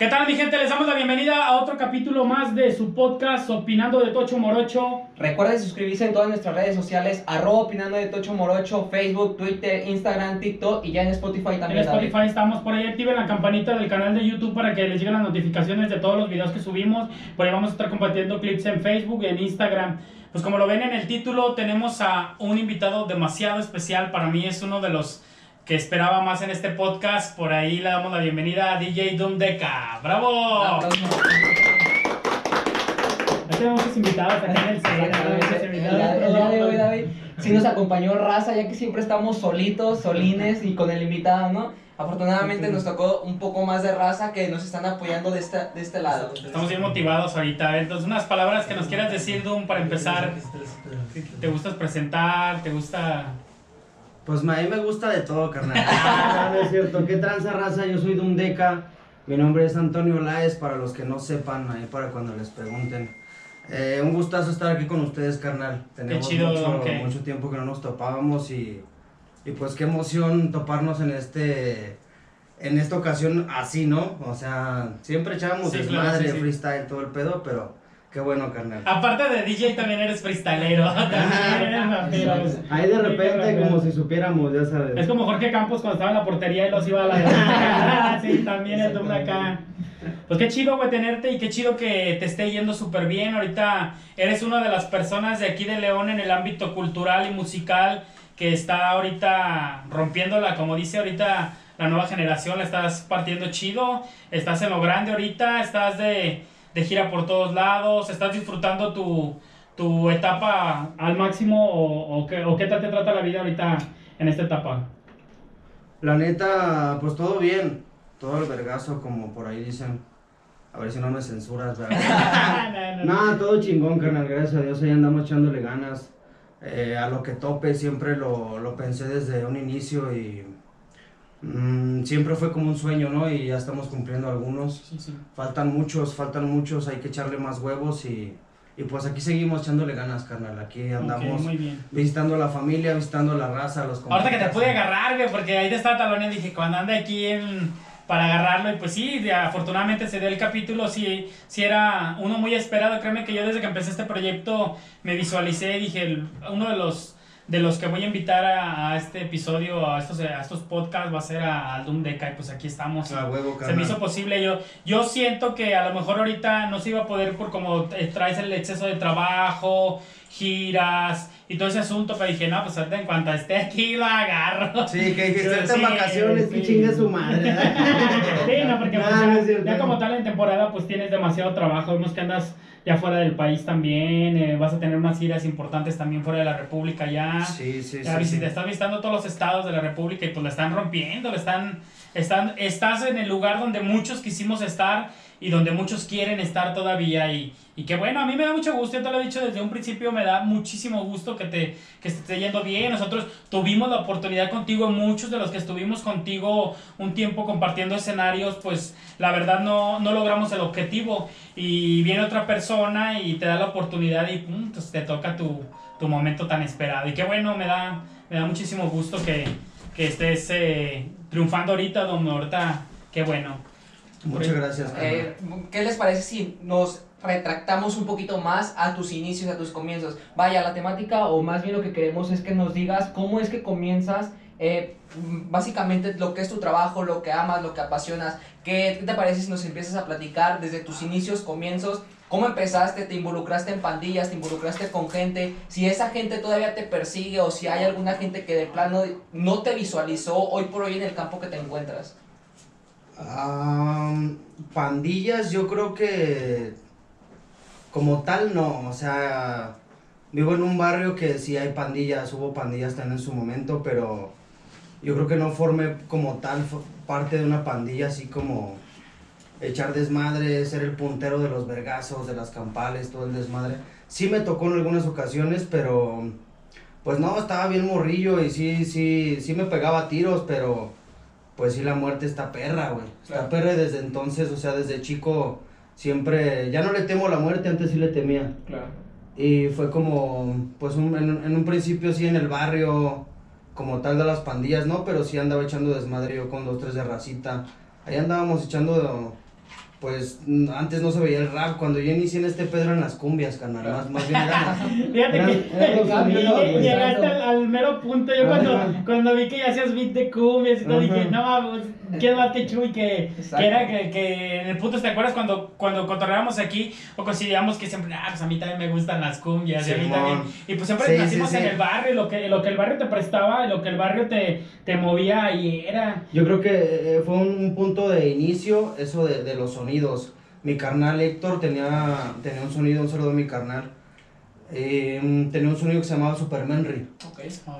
¿Qué tal mi gente? Les damos la bienvenida a otro capítulo más de su podcast Opinando de Tocho Morocho. Recuerden suscribirse en todas nuestras redes sociales, arroba opinando de Tocho Morocho, Facebook, Twitter, Instagram, TikTok y ya en Spotify En también. David. Spotify estamos por ahí. Activen la campanita del canal de YouTube para que les lleguen las notificaciones de todos los videos que subimos. Por ahí vamos a estar compartiendo clips en Facebook y en Instagram. Pues como lo ven en el título, tenemos a un invitado demasiado especial. Para mí es uno de los que esperaba más en este podcast. Por ahí le damos la bienvenida a DJ Doom Deca. ¡Bravo! Aplausos. Ya tenemos muchos invitados aquí en el salón. día- el día de hoy, David, sí nos acompañó Raza, ya que siempre estamos solitos, solines y con el invitado, ¿no? Afortunadamente nos tocó un poco más de raza que nos están apoyando de, esta, de este lado. Estamos bien motivados ahorita. Entonces, unas palabras que nos quieras decir, Doom, para empezar. ¿Te gusta presentar? ¿Te gusta...? Pues a mí me gusta de todo, carnal. Ah, no es cierto. ¿Qué tranza raza? Yo soy de un Deca. Mi nombre es Antonio Láez, para los que no sepan, ahí para cuando les pregunten. Eh, un gustazo estar aquí con ustedes, carnal. Tenemos chido, mucho, mucho tiempo que no nos topábamos y, y pues qué emoción toparnos en este en esta ocasión así, ¿no? O sea, siempre echábamos Sí, desmadre, claro, sí, sí. freestyle, todo el pedo, pero qué bueno, carnal. Aparte de DJ, también eres eres rapero. Ahí de repente, como si supiéramos, ya sabes. Es como Jorge Campos cuando estaba en la portería y los iba a la... sí, también es de acá. Pues qué chido, güey, tenerte y qué chido que te esté yendo súper bien. Ahorita eres una de las personas de aquí de León en el ámbito cultural y musical que está ahorita rompiéndola, como dice ahorita la nueva generación, la estás partiendo chido. Estás en lo grande ahorita, estás de, de gira por todos lados, estás disfrutando tu, tu etapa al máximo o, o, qué, o qué te trata la vida ahorita en esta etapa. La neta, pues todo bien. Todo el vergazo, como por ahí dicen. A ver si no me censuras, ¿verdad? Nada, todo chingón, carnal. Gracias a Dios, ahí andamos echándole ganas. Eh, a lo que tope, siempre lo, lo pensé desde un inicio y. mm, siempre fue como un sueño, ¿no? Y ya estamos cumpliendo algunos. Sí, sí. Faltan muchos, faltan muchos. Hay que echarle más huevos y. Y pues aquí seguimos echándole ganas, carnal. Aquí andamos visitando a la familia, visitando a la raza, a los Ahorita que te pude agarrar, güey, porque ahí te estaba taloneando, dije, cuando ande aquí en- para agarrarlo, y pues sí, de- afortunadamente se dio el capítulo, sí, sí era uno muy esperado, créeme que yo desde que empecé este proyecto me visualicé, dije, el- uno de los de los que voy a invitar a, a este episodio, a estos, a estos podcasts, va a ser a, al Doom Deca, y pues aquí estamos. A huevo, Se me hizo posible. Yo, yo siento que a lo mejor ahorita no se iba a poder por como eh, traes el exceso de trabajo, giras y todo ese asunto. Pero dije, no, pues ahorita en cuanto esté aquí lo agarro. Sí, que que Sí, en vacaciones, sí. que chingue su madre. Sí, no, porque No, pues, ya, no como tal en temporada pues tienes demasiado trabajo. Vemos que andas ya fuera del país también. eh, vas a tener unas giras importantes también fuera de la República ya. Sí, sí, Ya sí. estás visitando todos los estados de la República y pues la están rompiendo, le están, están, estás en el lugar donde muchos quisimos estar y donde muchos quieren estar todavía y, y que bueno, a mí me da mucho gusto, yo te lo he dicho desde un principio, me da muchísimo gusto que te, que esté yendo bien, nosotros tuvimos la oportunidad contigo, muchos de los que estuvimos contigo un tiempo compartiendo escenarios, pues la verdad no, no logramos el objetivo y viene otra persona y te da la oportunidad y pum, pues, te toca tu, tu momento tan esperado. Y qué bueno, me da, me da muchísimo gusto que, que estés eh, triunfando ahorita, don ahorita, qué bueno. Muchas gracias. Eh, ¿Qué les parece si nos retractamos un poquito más a tus inicios, a tus comienzos? Vaya, la temática o más bien lo que queremos es que nos digas cómo es que comienzas, eh, básicamente lo que es tu trabajo, lo que amas, lo que apasionas. ¿Qué, qué te parece si nos empiezas a platicar desde tus inicios, comienzos? ¿Cómo empezaste? ¿Te involucraste en pandillas? ¿Te involucraste con gente? Si esa gente todavía te persigue o si hay alguna gente que de plano no te visualizó hoy por hoy en el campo que te encuentras. Am, pandillas, yo creo que como tal no, o sea, vivo en un barrio que sí hay pandillas, hubo pandillas también en su momento, pero yo creo que no formé como tal parte de una pandilla así como echar desmadre, ser el puntero de los vergazos, de las campales, todo el desmadre. Sí me tocó en algunas ocasiones, pero pues no, estaba bien morrillo y sí, sí, sí me pegaba tiros, pero pues sí la muerte está perra, güey. Está Claro. perra y desde entonces, o sea, desde chico siempre, ya no le temo la muerte, antes sí le temía. Claro. Y fue como, pues un- en, en un principio sí en el barrio, como tal de las pandillas, ¿no? Pero sí andaba echando desmadre yo con dos, tres de racita. Ahí andábamos echando pues antes no se veía el rap. Cuando yo inicié en este Pedro eran las cumbias, carnal. Más, más bien Fíjate eran- que eran llegaste al, al mero punto. Yo cuando, cuando vi que ya hacías beat de cumbias y todo, dije, no, pues, ¿quién más que Chuy? Que, que era que, que en el punto, ¿te acuerdas cuando, cuando cotorreábamos aquí? O consideramos que siempre, ah, pues a mí también me gustan las cumbias. y a mí Simón. también. Y pues siempre Sí, nacimos sí, sí. en el barrio, lo que, lo que el barrio te prestaba, lo que el barrio te, te movía y era. Yo creo que eh, fue un, un punto de inicio eso de, de los sonidos. Mi carnal Héctor tenía, tenía un sonido, un saludo a mi carnal. Eh, tenía un sonido que se llamaba Supermanry.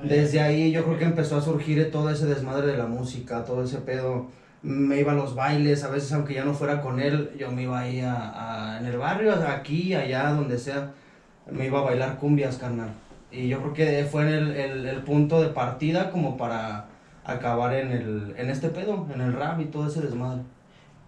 Desde ahí yo creo que empezó a surgir todo ese desmadre de la música, todo ese pedo. Me iba a los bailes, a veces aunque ya no fuera con él, yo me iba ahí a, a- en el barrio, aquí, allá, donde sea, me iba a bailar cumbias, carnal. Y yo creo que fue el, el, el punto de partida como para acabar en, el, en este pedo, en el rap y todo ese desmadre.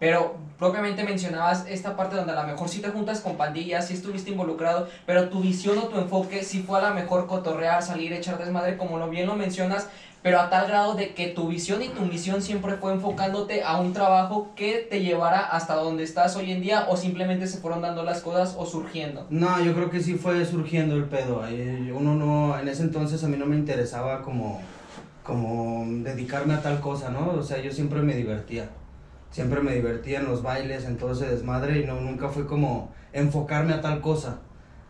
Pero propiamente mencionabas esta parte donde a lo mejor sí te juntas con pandillas, sí estuviste involucrado, pero tu visión o tu enfoque sí fue a lo mejor cotorrear, salir, echar desmadre, como lo bien lo mencionas, pero a tal grado de que tu visión y tu misión siempre fue enfocándote a un trabajo que te llevara hasta donde estás hoy en día o simplemente se fueron dando las cosas o surgiendo. No, yo creo que sí fue surgiendo el pedo. Uno no, en ese entonces a mí no me interesaba como, como dedicarme a tal cosa, ¿no? O sea, yo siempre me divertía. Siempre me divertía en los bailes, en todo ese desmadre y no, nunca fue como enfocarme a tal cosa.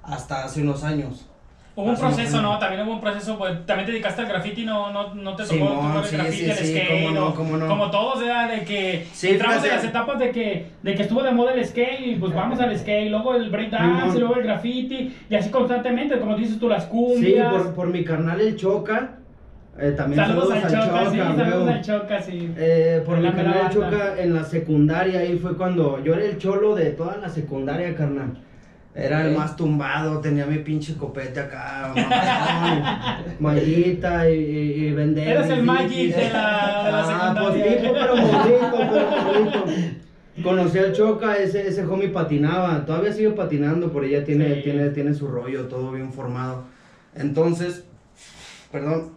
Hasta hace unos años. Hubo un proceso. ¿no? También hubo un proceso, pues, también te dedicaste al graffiti, ¿no? No, no te tocó Simón, tocar el sí, graffiti, sí, el sí, skate, cómo no, cómo no. como todos, ¿verdad? De que Sí, entramos en las etapas de que, de que estuvo de moda el skate y pues vamos al skate, luego el breakdance, luego el graffiti, y así constantemente, como dices tú, las Sí, cumbias. por, por mi carnal el Choca. Eh, también saludos, saludos, al Choca, sí, Choca, saludos huevo. al Choca, sí. Eh, por mi banda. Choca en la secundaria, ahí fue cuando yo era el cholo de toda la secundaria, carnal. Era el más tumbado, tenía mi pinche copete acá, mallita y, y, y vender. Eres el Magic de la- de la Ah, pues tipo, pero morrito, pero morrito. Conocí al Choca, ese, ese homie patinaba, todavía sigue patinando, por ella tiene, Sí. tiene, tiene su rollo, todo bien formado. Entonces, perdón,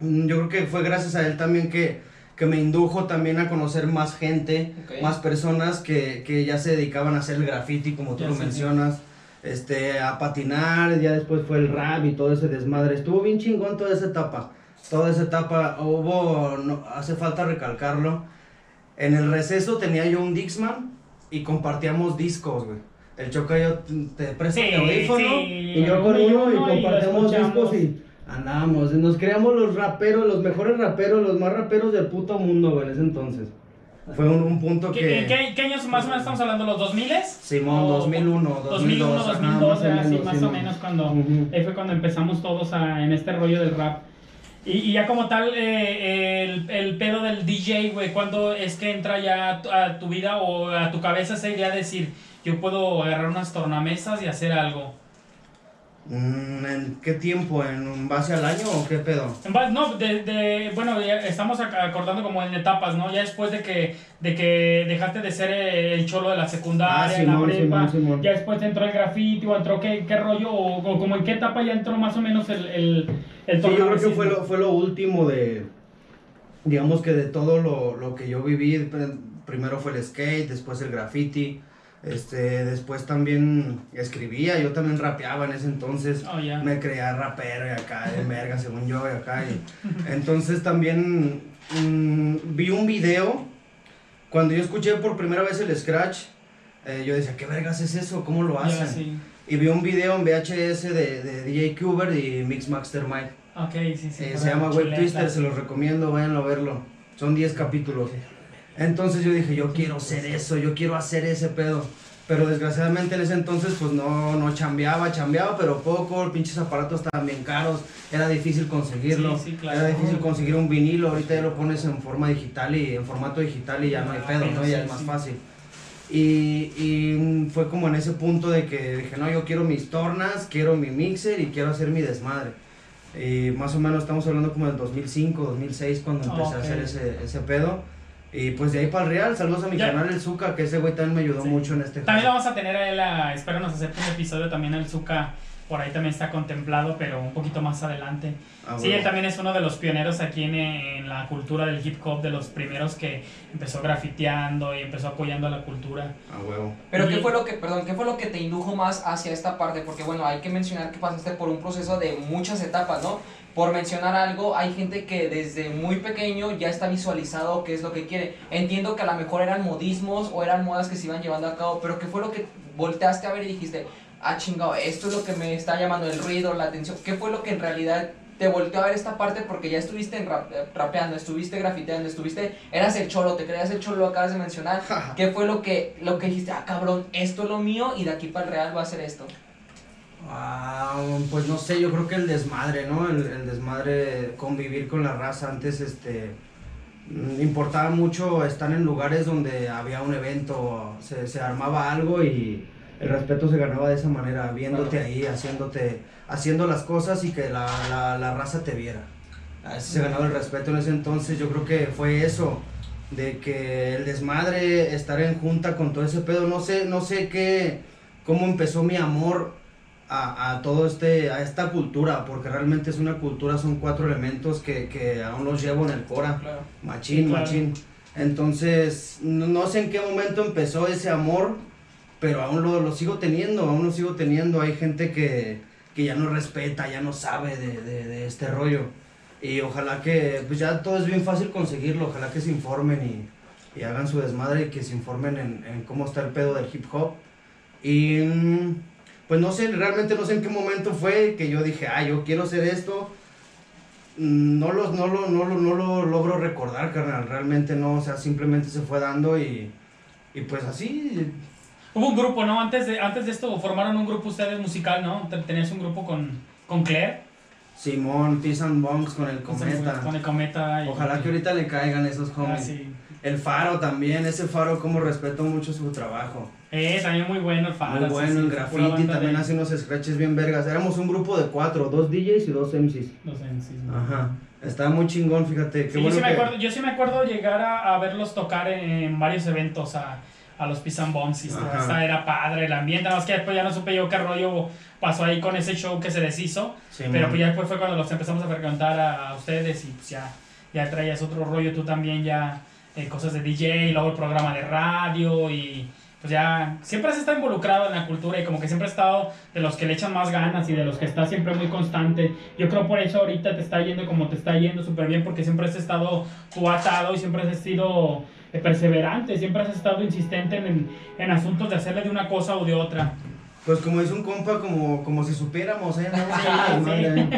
yo creo que fue gracias a él también que, que me indujo también a conocer más gente, más personas que, que ya se dedicaban a hacer el graffiti, como tú Ya lo mencionas, este, a patinar, ya después fue el rap y todo ese desmadre. Estuvo bien chingón toda esa etapa. Toda esa etapa hubo, no, hace falta recalcarlo. En el receso tenía yo un Dixman y compartíamos discos, güey. El Choca yo te presto Sí, mi audífono y yo con uno y compartíamos discos y andábamos. Nos creamos los raperos, los mejores raperos, los más raperos del puto mundo, güey, en ese entonces. Fue un, un punto ¿Qué, que... qué, qué años más o menos estamos hablando? ¿Los 2000? Simón, O- 2001, 2001, 2002, ajá, 2002, más o ¿verdad? sí, menos, más o menos cuando Ujú. ahí fue cuando empezamos todos a- en este rollo del rap. Y, y ya como tal, eh, el, el pedo del DJ, güey, ¿cuándo es que entra ya a tu, a tu vida o a tu cabeza esa idea de decir, yo puedo agarrar unas tornamesas y hacer algo? ¿En qué tiempo? ¿En base al año o qué pedo? En base- No, de, de- bueno, ya estamos ac- acordando como en etapas, ¿no? Ya después de que, de que dejaste de ser el cholo de la secundaria, Ah, la prepa, Simón, Simón. ya después entró el graffiti o entró qué, qué rollo o, o como en qué etapa ya entró más o menos el, el, el Sí, yo creo que fue lo, fue lo último de, digamos que de todo lo, lo que yo viví. Pr- Primero fue el skate, después el graffiti, este, después también escribía, yo también rapeaba en ese entonces. Oh, ya. Me creía rapero y acá, de verga, según yo, y acá. y- entonces también mm, vi un video, cuando yo escuché por primera vez el scratch, eh, yo decía, ¿qué vergas es eso? ¿Cómo lo hacen? sí. Y vi un video en VHS de, de DJ Cuber y Mix Mastermind. Ok, sí, sí. Eh, se llama Web. Twister, se los recomiendo, váyanlo a verlo. Son 10 capítulos. Entonces yo dije, yo quiero ser eso, yo quiero hacer ese pedo. Pero desgraciadamente en ese entonces pues no, no chambeaba, chambeaba, pero poco, pinches aparatos estaban bien caros, era difícil conseguirlo, Sí, sí, claro. era difícil conseguir un vinilo, ahorita ya lo pones en forma digital y en formato digital y ya no hay pedo, ¿no? Ya es más fácil. Y, y fue como en ese punto de que dije, no, yo quiero mis tornas, quiero mi mixer y quiero hacer mi desmadre. Y más o menos estamos hablando como del 2005, 2006 cuando empecé Ok. a hacer ese, ese pedo. Y pues de ahí para el Real, saludos a mi Ya. canal El Zuka, que ese güey también me ayudó Sí. mucho en este También lo vamos a tener a él, a, espéranos hacer un episodio también al Zuka por ahí también está contemplado, pero un poquito más adelante. Ah, Sí, huevo. él también es uno de los pioneros aquí en, en la cultura del hip hop, de los primeros que empezó grafiteando y empezó apoyando a la cultura. A huevo. Pero Y- ¿qué fue lo que, perdón, qué fue lo que te indujo más hacia esta parte? Porque bueno, hay que mencionar que pasaste por un proceso de muchas etapas, ¿no? Por mencionar algo, hay gente que desde muy pequeño ya está visualizado qué es lo que quiere. Entiendo que a lo mejor eran modismos o eran modas que se iban llevando a cabo, pero ¿qué fue lo que volteaste a ver y dijiste, ah, chingado, esto es lo que me está llamando el ruido, la atención? ¿Qué fue lo que en realidad te volteó a ver esta parte porque ya estuviste en rap- eh, rapeando, estuviste grafiteando, estuviste, eras el cholo, te creías el cholo, lo acabas de mencionar. ¿Qué fue lo que, lo que dijiste? Ah, cabrón, esto es lo mío y de aquí para el real va a ser esto. Ah, pues no sé, yo creo que el desmadre, ¿no? El, el desmadre, convivir con la raza. Antes, este, mm, importaba mucho estar en lugares donde había un evento, se, se armaba algo y el respeto se ganaba de esa manera, viéndote Claro. ahí, haciéndote, haciendo las cosas y que la, la, la raza te viera. Así se ganaba el respeto en ese entonces, yo creo que fue eso, de que el desmadre, estar en junta con todo ese pedo, no sé, no sé qué, cómo empezó mi amor a, a todo este, a esta cultura, porque realmente es una cultura, son cuatro elementos que, que aún los llevo en el cora, Claro. machín, Sí, claro. machín. Entonces, no, no sé en qué momento empezó ese amor, pero aún lo, lo sigo teniendo, aún lo sigo teniendo. Hay gente que, que ya no respeta, ya no sabe de, de, de este rollo. Y ojalá que, pues ya todo es bien fácil conseguirlo, ojalá que se informen y, y hagan su desmadre y que se informen en, en cómo está el pedo del hip hop. Y mm, pues no sé, realmente no sé en qué momento fue que yo dije, ah, yo quiero hacer esto. Mm, No lo, no, lo, no, lo, no lo logro recordar, carnal, realmente no, o sea, simplemente se fue dando y, y pues así, Hubo un grupo, ¿no? Antes de, antes de esto formaron un grupo ustedes musical, ¿no? Te- Tenías un grupo con, con Claire. Simón, Peace and Bongs con el Con cometa. el Cometa. y- Ojalá que ahorita le caigan esos Ah, homies. sí. El Faro también, ese Faro como respeto mucho su trabajo. Eh, también muy bueno el Faro. Muy sí, bueno sí, en graffiti, también de- hace unos scratches bien vergas. Éramos un grupo de cuatro, dos DJs y dos MCs. No sé, sí, sí. Ajá. Estaba muy chingón, fíjate. Qué Sí, yo, bueno sí me que- acuerdo, yo sí me acuerdo llegar a, a verlos tocar en, en varios eventos a, a los and Bombs esta era padre el ambiente, nada más que después ya no supe yo qué rollo pasó ahí con ese show que se deshizo, Simón. pero pues ya después fue cuando los empezamos a frecuentar a, a ustedes y pues ya, ya traías otro rollo tú también ya, eh, cosas de DJ y luego el programa de radio y pues ya siempre has estado involucrado en la cultura y como que siempre has estado de los que le echan más ganas y de los que está siempre muy constante. Yo creo por eso ahorita te está yendo como te está yendo súper bien porque siempre has estado tú atado y siempre has sido eh, perseverante, siempre has estado insistente en, en asuntos de hacerle de una cosa o de otra. Pues como dice un compa, como, como si supiéramos, ¿eh? Andamos Sí, echándole sí. madre, ¿eh?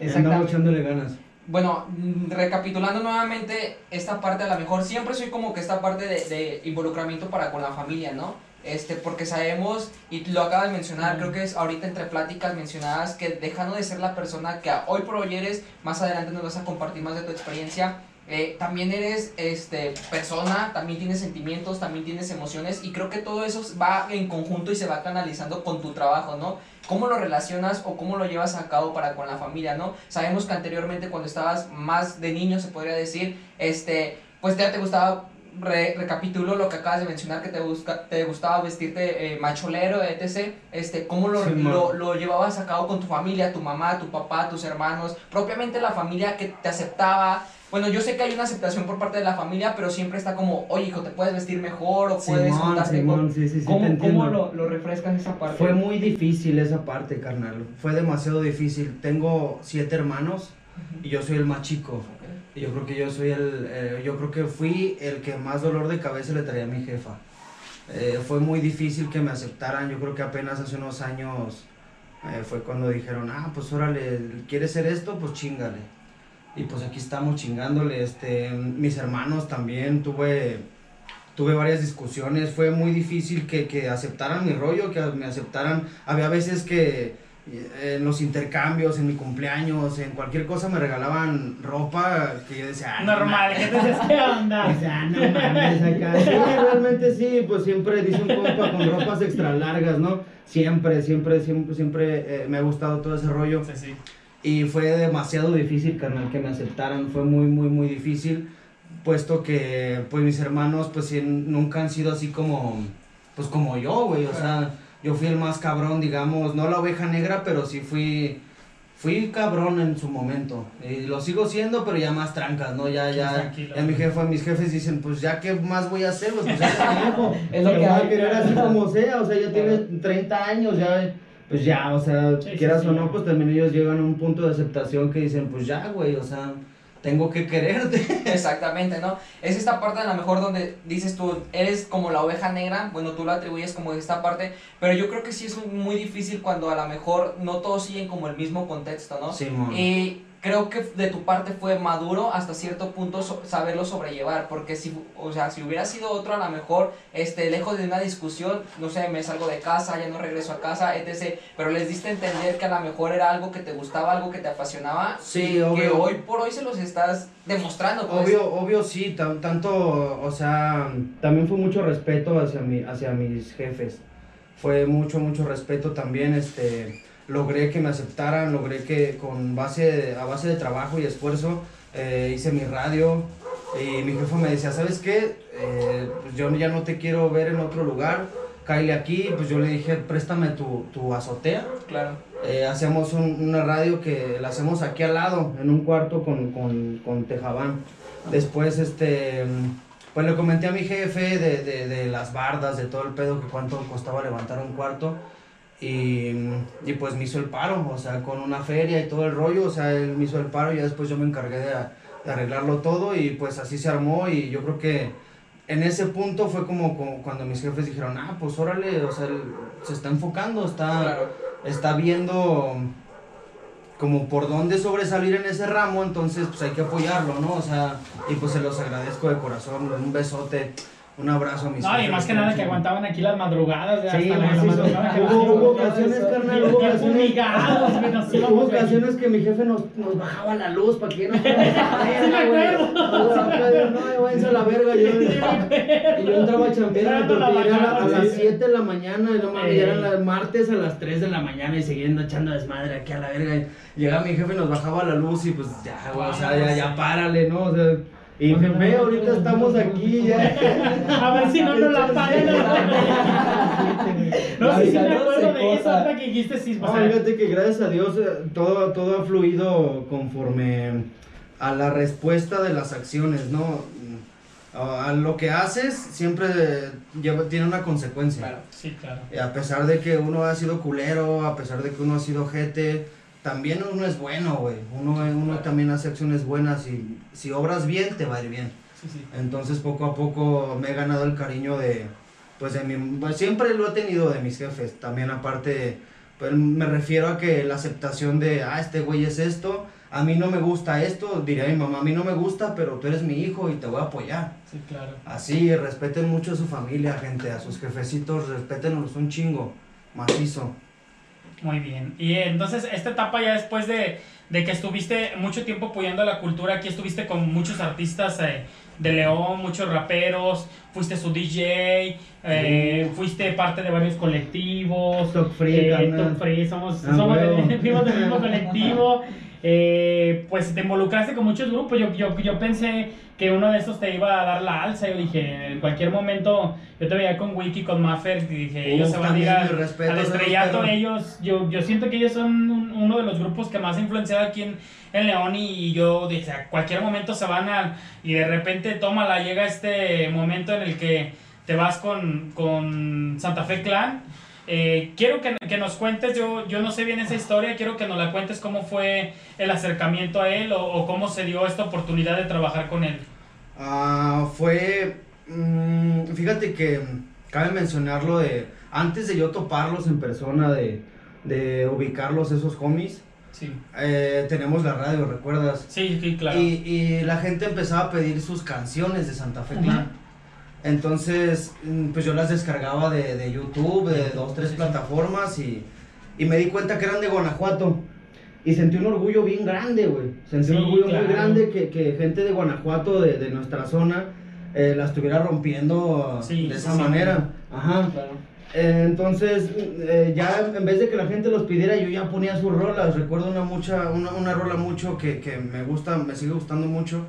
Exactamente. Andamos echándole ganas. Bueno, mm, recapitulando nuevamente esta parte, a lo mejor siempre soy como que esta parte de, de involucramiento para con la familia, ¿no? Este, porque sabemos, y lo acabas de mencionar, Mm. creo que es ahorita entre pláticas mencionadas, que dejando de ser la persona que hoy por hoy eres, más adelante nos vas a compartir más de tu experiencia, eh, también eres este, persona, también tienes sentimientos, también tienes emociones, y creo que todo eso va en conjunto y se va canalizando con tu trabajo, ¿no? ¿Cómo lo relacionas o cómo lo llevas a cabo para con la familia, no? Sabemos que anteriormente cuando estabas más de niño, se podría decir, este, pues ya te gustaba, re- recapitulo lo que acabas de mencionar, que te, busca, te gustaba vestirte eh, macholero, etc. Este, ¿Cómo lo, Sí, lo, lo llevabas a cabo con tu familia, tu mamá, tu papá, tus hermanos, propiamente la familia que te aceptaba? Bueno, yo sé que hay una aceptación por parte de la familia, pero siempre está como, oye hijo, te puedes vestir mejor o puedes Simón, juntarte Simón, con... sí, sí, sí, ¿Cómo, cómo lo, lo refrescas esa parte? Fue muy difícil esa parte, carnal. Fue demasiado difícil. Tengo siete hermanos y yo soy el más chico. Ok. Y yo creo que yo soy el, eh, yo creo que fui el que más dolor de cabeza le traía a mi jefa. Eh, fue muy difícil que me aceptaran. Yo creo que apenas hace unos años eh, fue cuando dijeron, ah, pues órale, ¿quieres ser esto? Pues chingale. Y pues aquí estamos chingándole. Este, mis hermanos también tuve, tuve varias discusiones. Fue muy difícil que, que aceptaran mi rollo, que me aceptaran. Había veces que eh, en los intercambios, en mi cumpleaños, en cualquier cosa me regalaban ropa que yo decía, "Ah, no Normal, mames". que te dices, ¿qué onda? O sea, no mames, acá. Sí, realmente sí, pues siempre dice un compa con ropas extra largas, ¿no? Siempre, siempre, siempre, siempre eh, me ha gustado todo ese rollo. Sí, sí. Y fue demasiado difícil, carnal, que me aceptaran. Fue muy, muy, muy difícil. Puesto que, pues, mis hermanos, pues, sí, nunca han sido así como, pues, como yo, güey. O sea, yo fui el más cabrón, digamos, no la oveja negra, pero sí fui, fui cabrón en su momento. Y lo sigo siendo, pero ya más trancas, ¿no? Ya, ya, Tranquilo. ya mi jefe, mis jefes dicen, pues ya, ¿qué más voy a hacer? Pues, pues ya. Es lo que voy a querer así como sea, o sea, ya Claro. tiene 30 años, ya, pues ya, o sea, Sí, sí, quieras sí. o no, pues también ellos llegan a un punto de aceptación que dicen, pues ya, güey, o sea, tengo que quererte. Exactamente, ¿no? Es esta parte a lo mejor donde dices tú, eres como la oveja negra, bueno, tú lo atribuyes como esta parte, pero yo creo que sí es muy difícil cuando a lo mejor no todos siguen como el mismo contexto, ¿no? Simón. Y creo que de tu parte fue maduro hasta cierto punto so- saberlo sobrellevar, porque si, o sea, si hubiera sido otro a lo mejor, este, lejos de una discusión, no sé, me salgo de casa, ya no regreso a casa, etc. Pero les diste a entender que a lo mejor era algo que te gustaba, algo que te apasionaba, Sí, y que obvio. hoy por hoy se los estás demostrando, pues. Obvio, obvio sí, tan- tanto, o sea, también fue mucho respeto hacia, mi, hacia mis jefes. Fue mucho, mucho respeto también, este, logré que me aceptaran, logré que con base, a base de trabajo y esfuerzo, eh, hice mi radio y mi jefe me decía, ¿sabes qué? Eh, pues yo ya no te quiero ver en otro lugar, cáele aquí, pues yo le dije, préstame tu, tu azotea. Claro. Eh, hacemos un- una radio que la hacemos aquí al lado, en un cuarto con, con, con tejabán. Después, este, pues le comenté a mi jefe de, de, de las bardas, de todo el pedo, que cuánto costaba levantar un cuarto. Y, y pues me hizo el paro, o sea, con una feria y todo el rollo, o sea, él me hizo el paro y ya después yo me encargué de, de arreglarlo todo y pues así se armó y yo creo que en ese punto fue como, como cuando mis jefes dijeron, ah, pues órale, o sea, él se está enfocando, está Claro. está viendo como por dónde sobresalir en ese ramo, entonces pues hay que apoyarlo, ¿no? O sea, y pues se los agradezco de corazón, un besote, un abrazo a mis No, y más que nada que aguantaban aquí las madrugadas. de Sí, hasta la- madrugada Hubo, ocasiones, carnal, hubo ocasiones, que hubo ocasiones mi jefe nos, nos bajaba la luz para que no Sí, me acuerdo. No, váyanse a la verga, yo, y yo entraba a chambear la a bajaba, las sí. 7 de la mañana, y no mames, eran las martes a las 3 de la mañana y siguiendo echando desmadre aquí a la verga. Llegaba mi jefe y nos bajaba la luz y pues ya, güey, o sea, ya, ya párale, ¿no? O sea, y jefe, ahorita estamos aquí ya. A ver si no nos la pagan. No sé si me acuerdo de eso hasta que dijiste sí. No, fíjate que gracias a Dios eh, todo, todo ha fluido conforme a la respuesta de las acciones, ¿no? A lo que haces siempre lleva, tiene una consecuencia. Claro. Sí, claro. A pesar de que uno ha sido culero, a pesar de que uno ha sido gente, también uno es bueno, güey. Uno, uno Claro. también hace acciones buenas y si obras bien, te va a ir bien. Sí, sí. Entonces poco a poco me he ganado el cariño de, pues de mi, pues, siempre lo he tenido de mis jefes. También aparte, pues me refiero a que la aceptación de, ah, este güey es esto, a mí no me gusta esto, diría mi mamá, a mí no me gusta, pero tú eres mi hijo y te voy a apoyar. Sí, claro. Así, respeten mucho a su familia, gente, a sus jefecitos, respétenlos un chingo, macizo. Muy bien. Y eh, entonces, esta etapa ya después de, de que estuviste mucho tiempo apoyando a la cultura, aquí estuviste con muchos artistas eh, de León, muchos raperos, fuiste su DJ, eh, fuiste parte de varios colectivos. Stock Free, eh. Top Free, somos, Ah, somos del mismo colectivo. Eh, pues te involucraste con muchos grupos. Yo, yo, yo pensé que uno de estos te iba a dar la alza. Yo dije, en cualquier momento, yo te veía con Wiki, con Maffer, y dije, ellos se van a ir al estrellato. Ellos, yo, yo siento que ellos son un- uno de los grupos que más ha influenciado aquí en, en León. Y, yo dije, a cualquier momento se van a. Y de repente, tómala, llega este momento en el que te vas con, con Santa Fe Clan. Eh, quiero que, que nos cuentes, yo, yo no sé bien esa historia, quiero que nos la cuentes cómo fue el acercamiento a él o, o cómo se dio esta oportunidad de trabajar con él. Ah, fue, mm, fíjate que cabe mencionarlo de, antes de yo toparlos en persona, de, de ubicarlos esos homies, Sí, eh, tenemos la radio, ¿recuerdas? sí, sí, claro. Y, y la gente empezaba a pedir sus canciones de Santa Fe Ujú. Clan. Entonces, mm, pues yo las descargaba de, de YouTube, de dos, tres plataformas y, y me di cuenta que eran de Guanajuato. Y sentí un orgullo bien grande, güey. Sentí Sí, un orgullo claro. muy grande que, que gente de Guanajuato, de, de nuestra zona, eh, la estuviera rompiendo Sí, de esa sí. manera. Ajá. Claro. Eh, Entonces, eh, ya en vez de que la gente los pidiera, yo ya ponía sus rolas. Recuerdo una mucha, una, una rola mucho que, que me gusta, me sigue gustando mucho,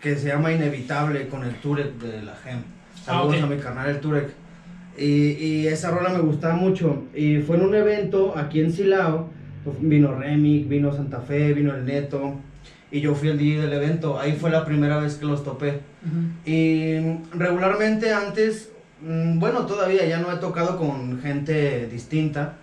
que se llama Inevitable con el Turek de la GEM. Saludos Ah, ok. a mi canal el Turek. Y, y esa rola me gustaba mucho. Y fue en un evento aquí en Silao. Vino Remic, vino Santa Fe, vino el Neto. Y yo fui el DJ del evento. Ahí fue la primera vez que los topé. Y mm, regularmente antes, mm, bueno, todavía ya no he tocado con gente distinta.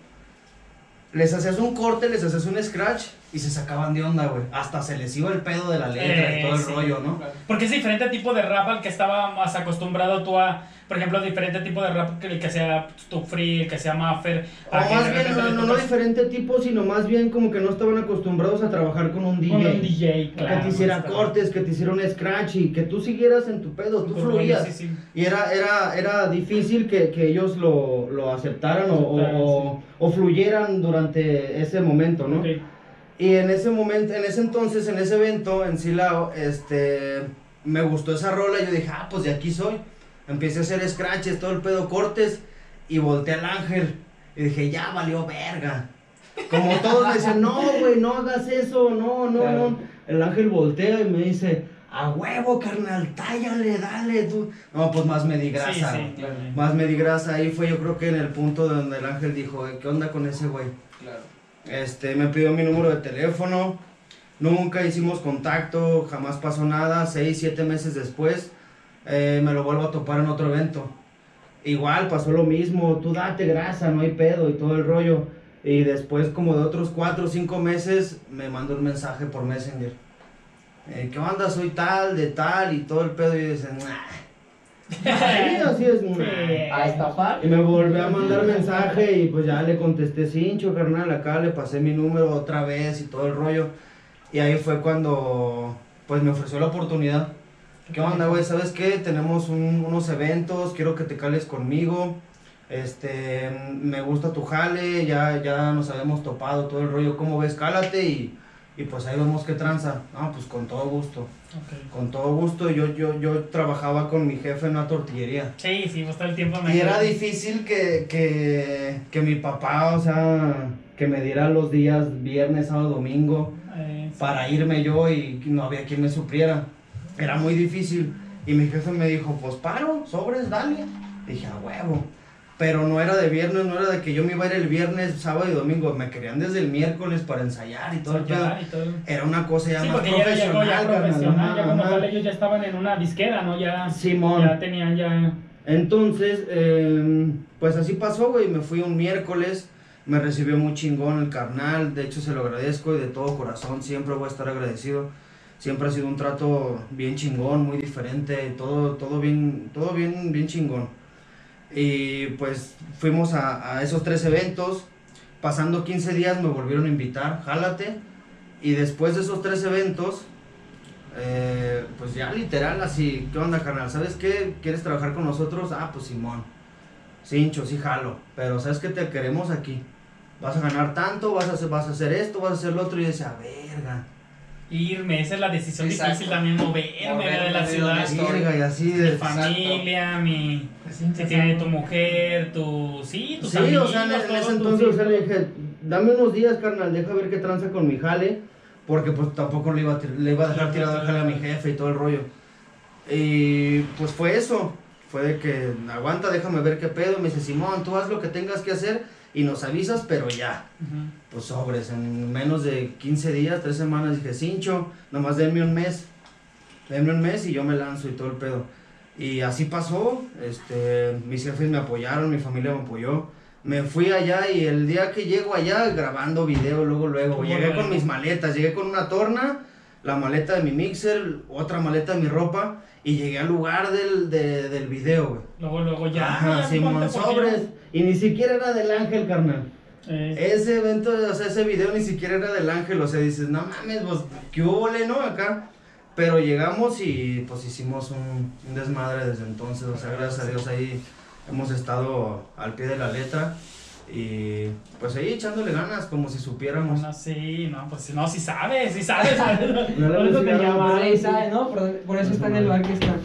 Les hacías un corte, les hacías un scratch y se sacaban de onda, güey. Hasta se les iba el pedo de la letra y Eh, todo el sí. rollo, ¿no? Porque es diferente tipo de rap al que estaba más acostumbrado tú a, por ejemplo, diferente tipo de rap que el que sea tu free, el que sea Maffer. O más bien, no, no, no diferente tipo, sino más bien como que no estaban acostumbrados a trabajar con un DJ. con un DJ, claro. que te hiciera cortes, que te hiciera un scratch y que tú siguieras en tu pedo, tú Con- fluías. sí, sí. Y era, era, era difícil que, que ellos lo, lo aceptaran o, o, o- o fluyeran durante ese momento, ¿no? Ok. Y en ese momento, en ese entonces, en ese evento, en Silao, este, me gustó esa rola yo dije, ah, pues de aquí soy. Empecé a hacer scratches, todo el pedo, cortes, y volteé al ángel. Y dije, ya valió verga. Como todos me decían, no, güey, no hagas eso, no, no, Claro. no. El ángel voltea y me dice, a huevo, carnal, tállale, dale, tú. No, pues más me di grasa. Sí, sí, güey. claro. Más me di grasa. Ahí fue yo creo que en el punto donde el ángel dijo, "Eh, ¿qué onda con ese güey? Claro. Este, me pidió mi número de teléfono. Nunca hicimos contacto, jamás pasó nada. Seis, siete meses después, eh, me lo vuelvo a topar en otro evento. Igual pasó lo mismo, tú date grasa, no hay pedo y todo el rollo. Y después, como de otros cuatro o cinco meses, me mandó un mensaje por Messenger. Eh, ¿Qué onda? Soy tal, de tal y todo el pedo. Y dicen, Sí, así es. A estafar. Y me volvió a mandar mensaje y pues ya le contesté, cincho, carnal, acá le pasé mi número otra vez y todo el rollo. Y ahí fue cuando pues me ofreció la oportunidad. ¿Qué onda, güey? ¿Sabes qué? Tenemos un- unos eventos, quiero que te cales conmigo. Este, me gusta tu jale, ya, ya nos habíamos topado todo el rollo. ¿Cómo ves? Cálate y, y pues ahí vemos qué tranza. Ah, pues con todo gusto. Con todo gusto. Yo, yo, yo trabajaba con mi jefe en una tortillería. Sí, sí, vos todo el tiempo me Y era difícil que, que, que mi papá, o sea, que me diera los días viernes, sábado, domingo Eh, sí. para irme yo y no había quien me supliera. Era muy difícil. Y mi jefe me dijo, pues paro, sobres, dale. Dije, a huevo. Pero no era de viernes, no era de que yo me iba a ir el viernes, sábado y domingo. Me querían desde el miércoles para ensayar y todo el pedo. Ensayar y todo. Era una cosa ya Sí, más porque ya ya, profesional. ya profesional, tal ellos ya estaban en una disquera, ¿no? Ya, Simón. ya tenían ya... Entonces, eh, pues así pasó, güey. Me fui un miércoles, me recibió muy chingón el carnal. De hecho, se lo agradezco y de todo corazón siempre voy a estar agradecido. Siempre ha sido un trato bien chingón, muy diferente, todo, todo bien, todo bien, bien chingón. Y pues fuimos a, esos tres eventos. Pasando 15 días me volvieron a invitar, jálate. Y después de esos tres eventos, eh, pues ya literal así, ¿qué onda carnal? ¿Sabes qué? ¿Quieres trabajar con nosotros? Ah, pues Simón. Cincho, sí jalo. Pero ¿sabes qué te queremos aquí? Vas a ganar tanto, vas a hacer, vas a hacer esto, vas a hacer lo otro. Y yo decía, verga. Irme, esa es la decisión Exacto. difícil también, moverme, Moverme de la de ciudad. Verga, y así Mi de... familia, mi... Si tiene tu mujer, tu... Sí, tus Sí, amigos, o sea, en, en ese entonces, o sea, le dije, dame unos días, carnal, deja ver qué tranza con mi jale, porque pues tampoco le iba a, le iba a dejar tirado el jale a mi jefe y todo el rollo. Y pues fue eso, fue de que, aguanta, déjame ver qué pedo, me dice, Simón, tú haz lo que tengas que hacer y nos avisas, pero ya. Ujú. Pues sobres, en menos de 15 días, 3 semanas, dije, Cincho, nomás denme un mes, denme un mes y yo me lanzo y todo el pedo. Y así pasó, este, mis jefes me apoyaron, mi familia me apoyó. Me fui allá y el día que llego allá grabando video, luego, luego, ¿Cómo llegué con mis maletas, llegué con una torna, la maleta de mi mixer, otra maleta de mi ropa y llegué al lugar del, de- del video, güey. Luego, luego ya... Ajá, por sobres. Y ni siquiera era del ángel, carnal. Eh, Ese evento, o sea, ese video ni siquiera era del ángel, o sea, dices, no mames, pues, ¿qué hubo, no? Acá. Pero llegamos y pues hicimos un, un desmadre desde entonces, o sea, gracias a Dios ahí hemos estado al pie de la letra y pues ahí echándole ganas, como si supiéramos. no, sí, no, pues no, sí sabes, sí sabes. No Por eso te sabe, ¿no? Por, por eso está en el lugar que está.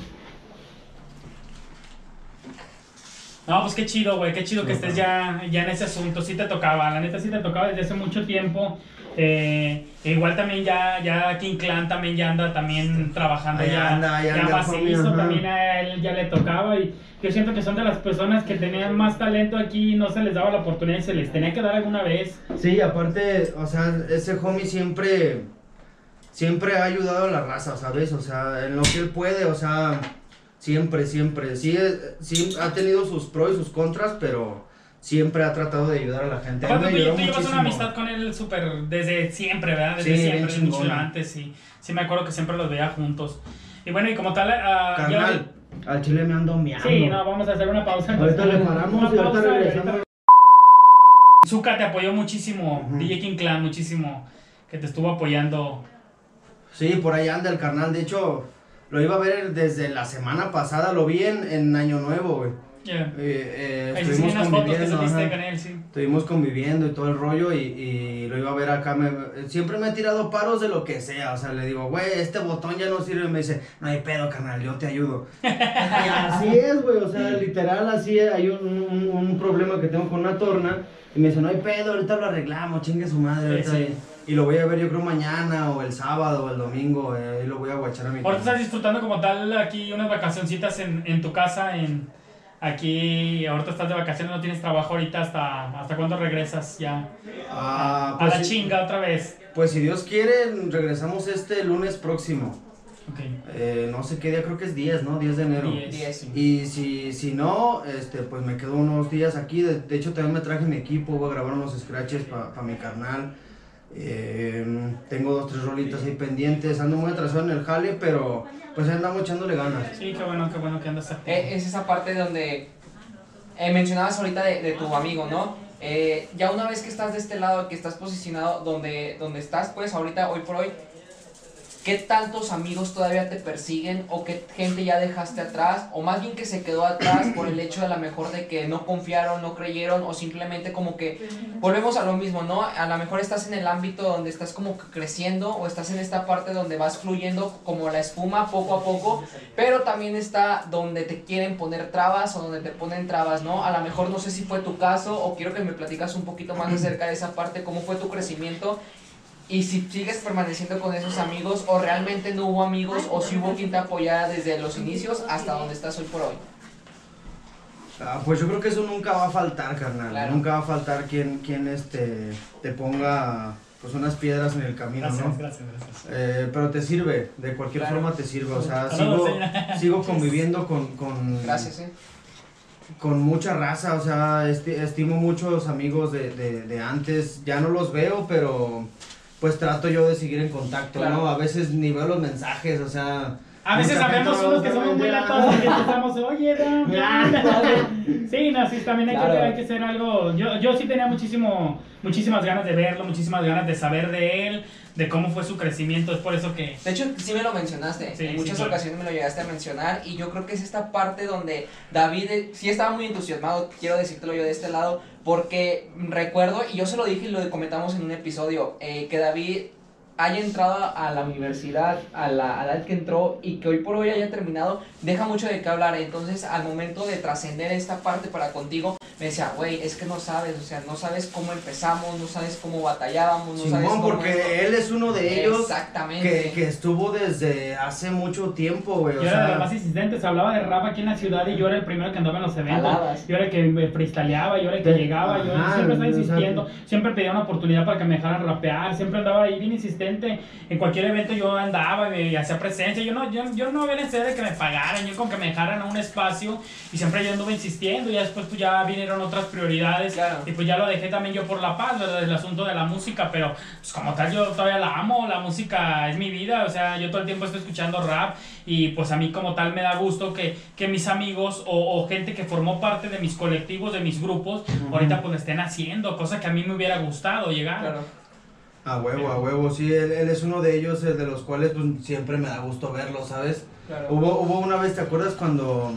No, pues qué chido, güey, qué chido que estés ya, ya en ese asunto. Sí te tocaba, la neta sí te tocaba desde hace mucho tiempo. Eh, igual también ya, ya King Clan también ya anda también trabajando Ahí ya, anda, ahí ya anda, macizo, también a él ya le tocaba y yo siento que son de las personas que tenían más talento aquí y no se les daba la oportunidad y se les tenía que dar alguna vez. Sí, aparte, o sea, ese homie siempre, siempre ha ayudado a la raza, ¿sabes? O sea, en lo que él puede, o sea, siempre, siempre. Sí, eh, sí ha tenido sus pros y sus contras, pero siempre ha tratado de ayudar a la gente. Aparte, tú, tú llevas una amistad con él súper desde siempre, ¿verdad? Desde Sí, siempre, mucho chingona. antes, sí. Sí, me acuerdo que siempre los veía juntos. Y bueno, y como tal, ya- Carnal, al chile me ando miando. Sí, no, vamos a hacer una pausa. Ahorita le paramos y ahorita regresamos. Zuka te apoyó muchísimo, Ujú. DJ King Clan, muchísimo, que te estuvo apoyando. Sí, por ahí anda el carnal. De hecho, lo iba a ver desde la semana pasada. Lo vi en, en Año Nuevo, güey. Yeah. Eh, eh, estuvimos unas fotos que conviviendo. saliste ajá. con él, sí. Estuvimos conviviendo y todo el rollo y, y lo iba a ver acá. me- siempre me ha tirado paros de lo que sea. O sea, le digo, güey, este botón ya no sirve. Y me dice, no hay pedo, carnal, yo te ayudo. y así es, güey. O sea, literal, así es. Hay un, un- un problema que tengo con una torna. Y me dice, no hay pedo, ahorita lo arreglamos, chingue su madre. Sí, ahorita". sí. Y, lo voy a ver yo creo mañana o el sábado o el domingo. eh, y lo voy a guachar a mi Ahorita estás disfrutando como tal aquí unas vacacioncitas en, en tu casa, en aquí, ahorita estás de vacaciones, no tienes trabajo ahorita, ¿hasta, hasta cuándo regresas ya? Ah, a pues, la si- chinga otra vez. pues si Dios quiere, regresamos este lunes próximo. Ok. Eh, no sé qué día, creo que es 10, ¿no? 10 de enero. Diez, Diez. sí. Y si, si no, este, pues me quedo unos días aquí. De, de hecho, también me traje mi equipo, voy a grabar unos scratches para mi carnal. Eh, tengo dos, tres rolitas ahí pendientes. Ando muy atrasado en el jale, pero pues andamos echándole ganas. Sí, qué bueno, qué bueno que andas activo. Eh, es esa parte donde eh, mencionabas ahorita de, de tu amigo, ¿no? Eh, ya una vez que estás de este lado, que estás posicionado donde, donde estás, pues ahorita, hoy por hoy, ¿qué tantos amigos todavía te persiguen o qué gente ya dejaste atrás? O más bien que se quedó atrás por el hecho de la mejor de que no confiaron, no creyeron o simplemente como que volvemos a lo mismo, ¿no? A lo mejor estás en el ámbito donde estás como que creciendo o estás en esta parte donde vas fluyendo como la espuma poco a poco, pero también está donde te quieren poner trabas o donde te ponen trabas, ¿no? A lo mejor no sé si fue tu caso o quiero que me platicas un poquito más acerca de esa parte, cómo fue tu crecimiento y si sigues permaneciendo con esos amigos o realmente no hubo amigos o si hubo quien te apoyara desde los inicios hasta donde estás hoy por hoy. Ah, pues yo creo que eso nunca va a faltar, carnal. Claro. Nunca va a faltar quien, quien este, te ponga pues unas piedras en el camino, Gracias, ¿no? gracias, gracias. Eh, pero te sirve, de cualquier Claro. forma te sirve. O sea, sigo, sigo conviviendo con, con, Gracias, ¿eh? con mucha raza. O sea, esti- estimo muchos amigos de, de, de antes. Ya no los veo, pero pues trato yo de seguir en contacto, Claro. ¿no? A veces ni veo los mensajes, o sea. A veces sabemos no unos que somos muy ve, latosos que estamos, oye, Dan, ¿qué onda?" Sí, no, sí, también hay, Claro. que, hay que hacer algo. Yo, yo sí tenía muchísimo, muchísimas ganas de verlo, muchísimas ganas de saber de él, de cómo fue su crecimiento. Es por eso que. De hecho, sí me lo mencionaste. Sí, en sí, muchas claro. ocasiones me lo llegaste a mencionar. Y yo creo que es esta parte donde David eh, sí estaba muy entusiasmado. Quiero decírtelo yo de este lado. Porque recuerdo, y yo se lo dije y lo comentamos en un episodio, eh, que David haya entrado a la universidad, a la, a la edad que entró y que hoy por hoy haya terminado, deja mucho de qué hablar. Entonces, al momento de trascender esta parte para contigo, me decía, güey, es que no sabes, o sea, no sabes cómo empezamos, no sabes cómo batallábamos, no sabes Simón, cómo esto". porque él es uno de ellos Exactamente. que, que estuvo desde hace mucho tiempo, güey. O Yo era de los sea, más insistentes, hablaba de rap aquí en la ciudad y yo era el primero que andaba en los eventos. Jalabas. Yo era el que me freestyleaba, yo era el que Te- llegaba, yo Ajá, siempre estaba o sea, insistiendo, siempre pedía una oportunidad para que me dejaran rapear, siempre andaba ahí bien insistente. En cualquier evento yo andaba y hacía presencia. Yo no, yo, yo no había necesidad de que me pagaran, yo con que me dejaran a un espacio y siempre yo anduve insistiendo. Y después pues ya vinieron otras prioridades Claro. y pues ya lo dejé también yo por la paz, ¿verdad? El asunto de la música, pero pues como tal yo todavía la amo, la música es mi vida, o sea, yo todo el tiempo estoy escuchando rap y pues a mí como tal me da gusto que, que mis amigos o, o gente que formó parte de mis colectivos, de mis grupos, ahorita pues estén haciendo, cosa que a mí me hubiera gustado llegar. Claro. A huevo, a huevo, sí, él, él es uno de ellos, eh, de los cuales pues, siempre me da gusto verlo, ¿sabes? Claro. Hubo, hubo una vez, ¿te acuerdas cuando...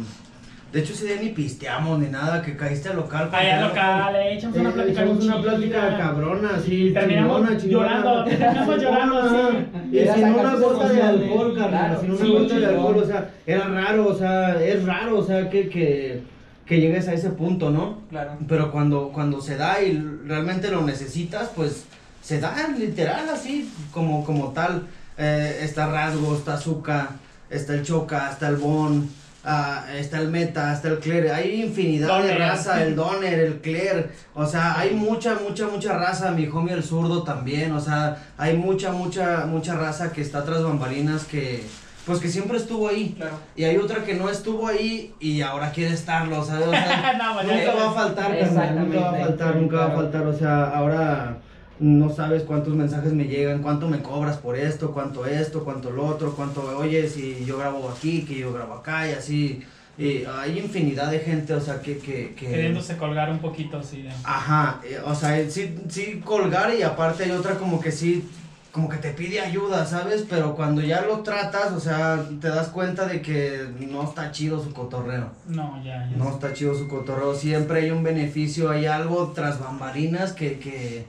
De hecho ese día ni pisteamos ni nada, que caíste al local. Allá tu local, eh, echamos una Eh, plática echamos una plática cabrona, Y sí, terminamos llorando, terminamos llorando, sí. Y sin una gota de alcohol, carnal, claro, sin una sí, gota de alcohol, o sea, era raro, o sea, es raro, o sea, que, que, que llegues a ese punto, ¿no? Claro. Pero cuando, cuando se da y realmente lo necesitas, pues se dan literal así, como, como tal. Eh, está Rasgo, está Azúcar, está el Choca, está el Bon, ah, está el Meta, está el Cler. Hay infinidad de raza, el Doner, el Cler. O sea, hay mucha, mucha, mucha raza. Mi homie el zurdo también. O sea, hay mucha, mucha, mucha raza que está tras bambalinas que, pues que siempre estuvo ahí. Claro. Y hay otra que no estuvo ahí y ahora quiere estarlo, ¿sabes? O sea, No, pues, nunca va a faltar, nunca va a faltar, nunca va a faltar. O sea, ahora no sabes cuántos mensajes me llegan, cuánto me cobras por esto, cuánto esto, cuánto lo otro, cuánto oyes si yo grabo aquí, que yo grabo acá y así. Y hay infinidad de gente, o sea, que... que, que... Queriéndose colgar un poquito así de... Ajá, eh, o sea, sí, sí colgar y aparte hay otra como que sí, como que te pide ayuda, ¿sabes? Pero cuando ya lo tratas, o sea, te das cuenta de que no está chido su cotorreo. No, ya, ya. No está chido su cotorreo, siempre hay un beneficio, hay algo tras bambalinas que, que,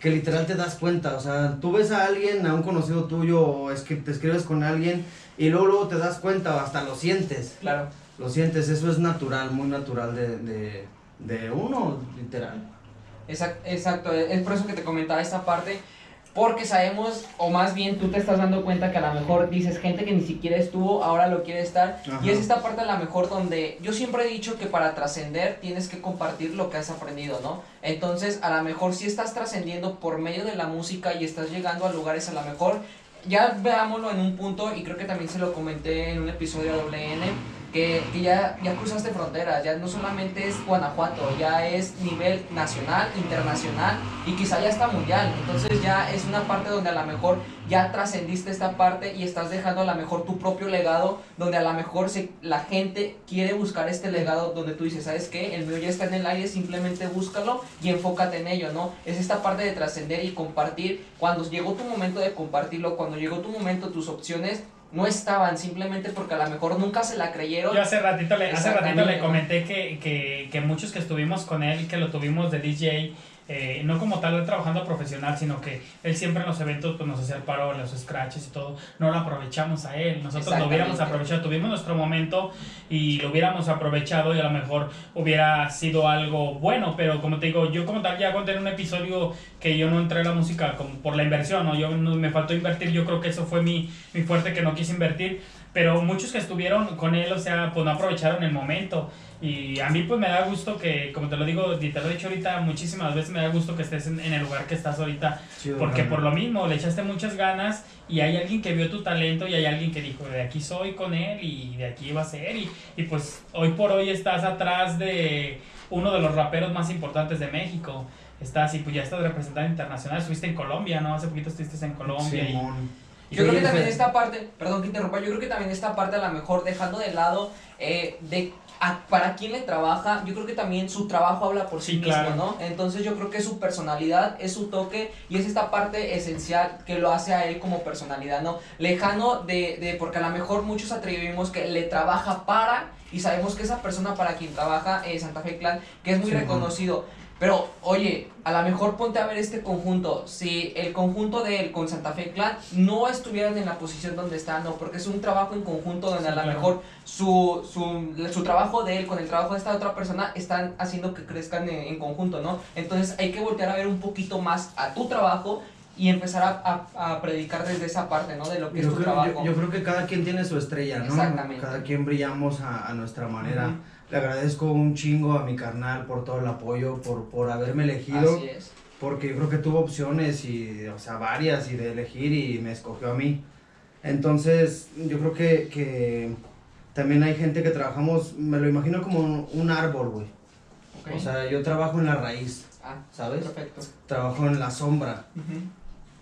que literal te das cuenta, o sea, tú ves a alguien, a un conocido tuyo, o es que te escribes con alguien y luego, luego te das cuenta, o hasta lo sientes, Claro. lo sientes, eso es natural, muy natural de, de, de uno, literal. Exact- Exacto, es por eso que te comentaba esta parte, porque sabemos, o más bien tú te estás dando cuenta que a lo mejor dices gente que ni siquiera estuvo, ahora lo quiere estar, Ajá. y es esta parte a lo mejor donde yo siempre he dicho que para trascender tienes que compartir lo que has aprendido, ¿no? Entonces, a lo mejor si estás trascendiendo por medio de la música y estás llegando a lugares a lo mejor, ya veámoslo en un punto, y creo que también se lo comenté en un episodio de WN, que, que ya, ya cruzaste fronteras, ya no solamente es Guanajuato, ya es nivel nacional, internacional y quizá ya está mundial. Entonces ya es una parte donde a lo mejor ya trascendiste esta parte y estás dejando a lo mejor tu propio legado, donde a lo mejor se, la gente quiere buscar este legado donde tú dices, ¿sabes qué? El mío ya está en el aire, simplemente búscalo y enfócate en ello, ¿no? Es esta parte de trascender y compartir. Cuando llegó tu momento de compartirlo, cuando llegó tu momento, tus opciones no estaban simplemente porque a lo mejor nunca se la creyeron. Yo hace ratito le, hace ratito le comenté que, que, que muchos que estuvimos con él, que lo tuvimos de DJ, eh, no como tal trabajando profesional, sino que él siempre en los eventos pues, nos hacía el paro, los scratches y todo, no lo aprovechamos a él, nosotros lo hubiéramos aprovechado, tuvimos nuestro momento y lo hubiéramos aprovechado y a lo mejor hubiera sido algo bueno, pero como te digo, yo como tal ya conté en un episodio que yo no entré a la música como por la inversión, ¿no? yo no- me faltó invertir, yo creo que eso fue mi, mi fuerte que no quise invertir, pero muchos que estuvieron con él, o sea, pues no aprovecharon el momento. Y a mí pues me da gusto que, como te lo digo, y te lo he dicho ahorita muchísimas veces, me da gusto que estés en, en el lugar que estás ahorita. Chido, Porque por lo mismo, le echaste muchas ganas y hay alguien que vio tu talento y hay alguien que dijo, de aquí soy con él y de aquí va a ser. Y, y pues hoy por hoy estás atrás de uno de los raperos más importantes de México. Estás y pues ya estás representando internacional, estuviste en Colombia, ¿no? Hace poquito estuviste en Colombia. y- Simón. Yo creo que también esta parte, perdón que interrumpa, yo creo que también esta parte a lo mejor dejando de lado eh, de a- para quién le trabaja, yo creo que también su trabajo habla por sí, Sí, mismo, claro. ¿no? Entonces yo creo que su personalidad es su toque y es esta parte esencial que lo hace a él como personalidad, ¿no? Lejano de, de porque a lo mejor muchos atribuimos que le trabaja para y sabemos que esa persona para quien trabaja es Santa Fe Clan, que es muy Sí, reconocido. Pero, oye, a lo mejor ponte a ver este conjunto. Si el conjunto de él con Santa Fe Clan no estuvieran en la posición donde están, no, porque es un trabajo en conjunto donde Sí, a lo claro. mejor su, su, su trabajo de él con el trabajo de esta otra persona están haciendo que crezcan en, en conjunto, ¿no? Entonces hay que voltear a ver un poquito más a tu trabajo y empezar a, a, a predicar desde esa parte, ¿no? De lo que es Yo tu creo, trabajo. yo, yo creo que cada quien tiene su estrella, ¿no? Exactamente. Cada quien brillamos a, a nuestra manera. Ujú. Le agradezco un chingo a mi carnal por todo el apoyo, por, por haberme elegido. Así es. Porque yo creo que tuvo opciones y, o sea, varias y de elegir y me escogió a mí. Entonces, yo creo que, que también hay gente que trabajamos, me lo imagino como un, árbol, güey. Ok. O sea, yo trabajo en la raíz, ah, ¿sabes? perfecto. Trabajo en la sombra.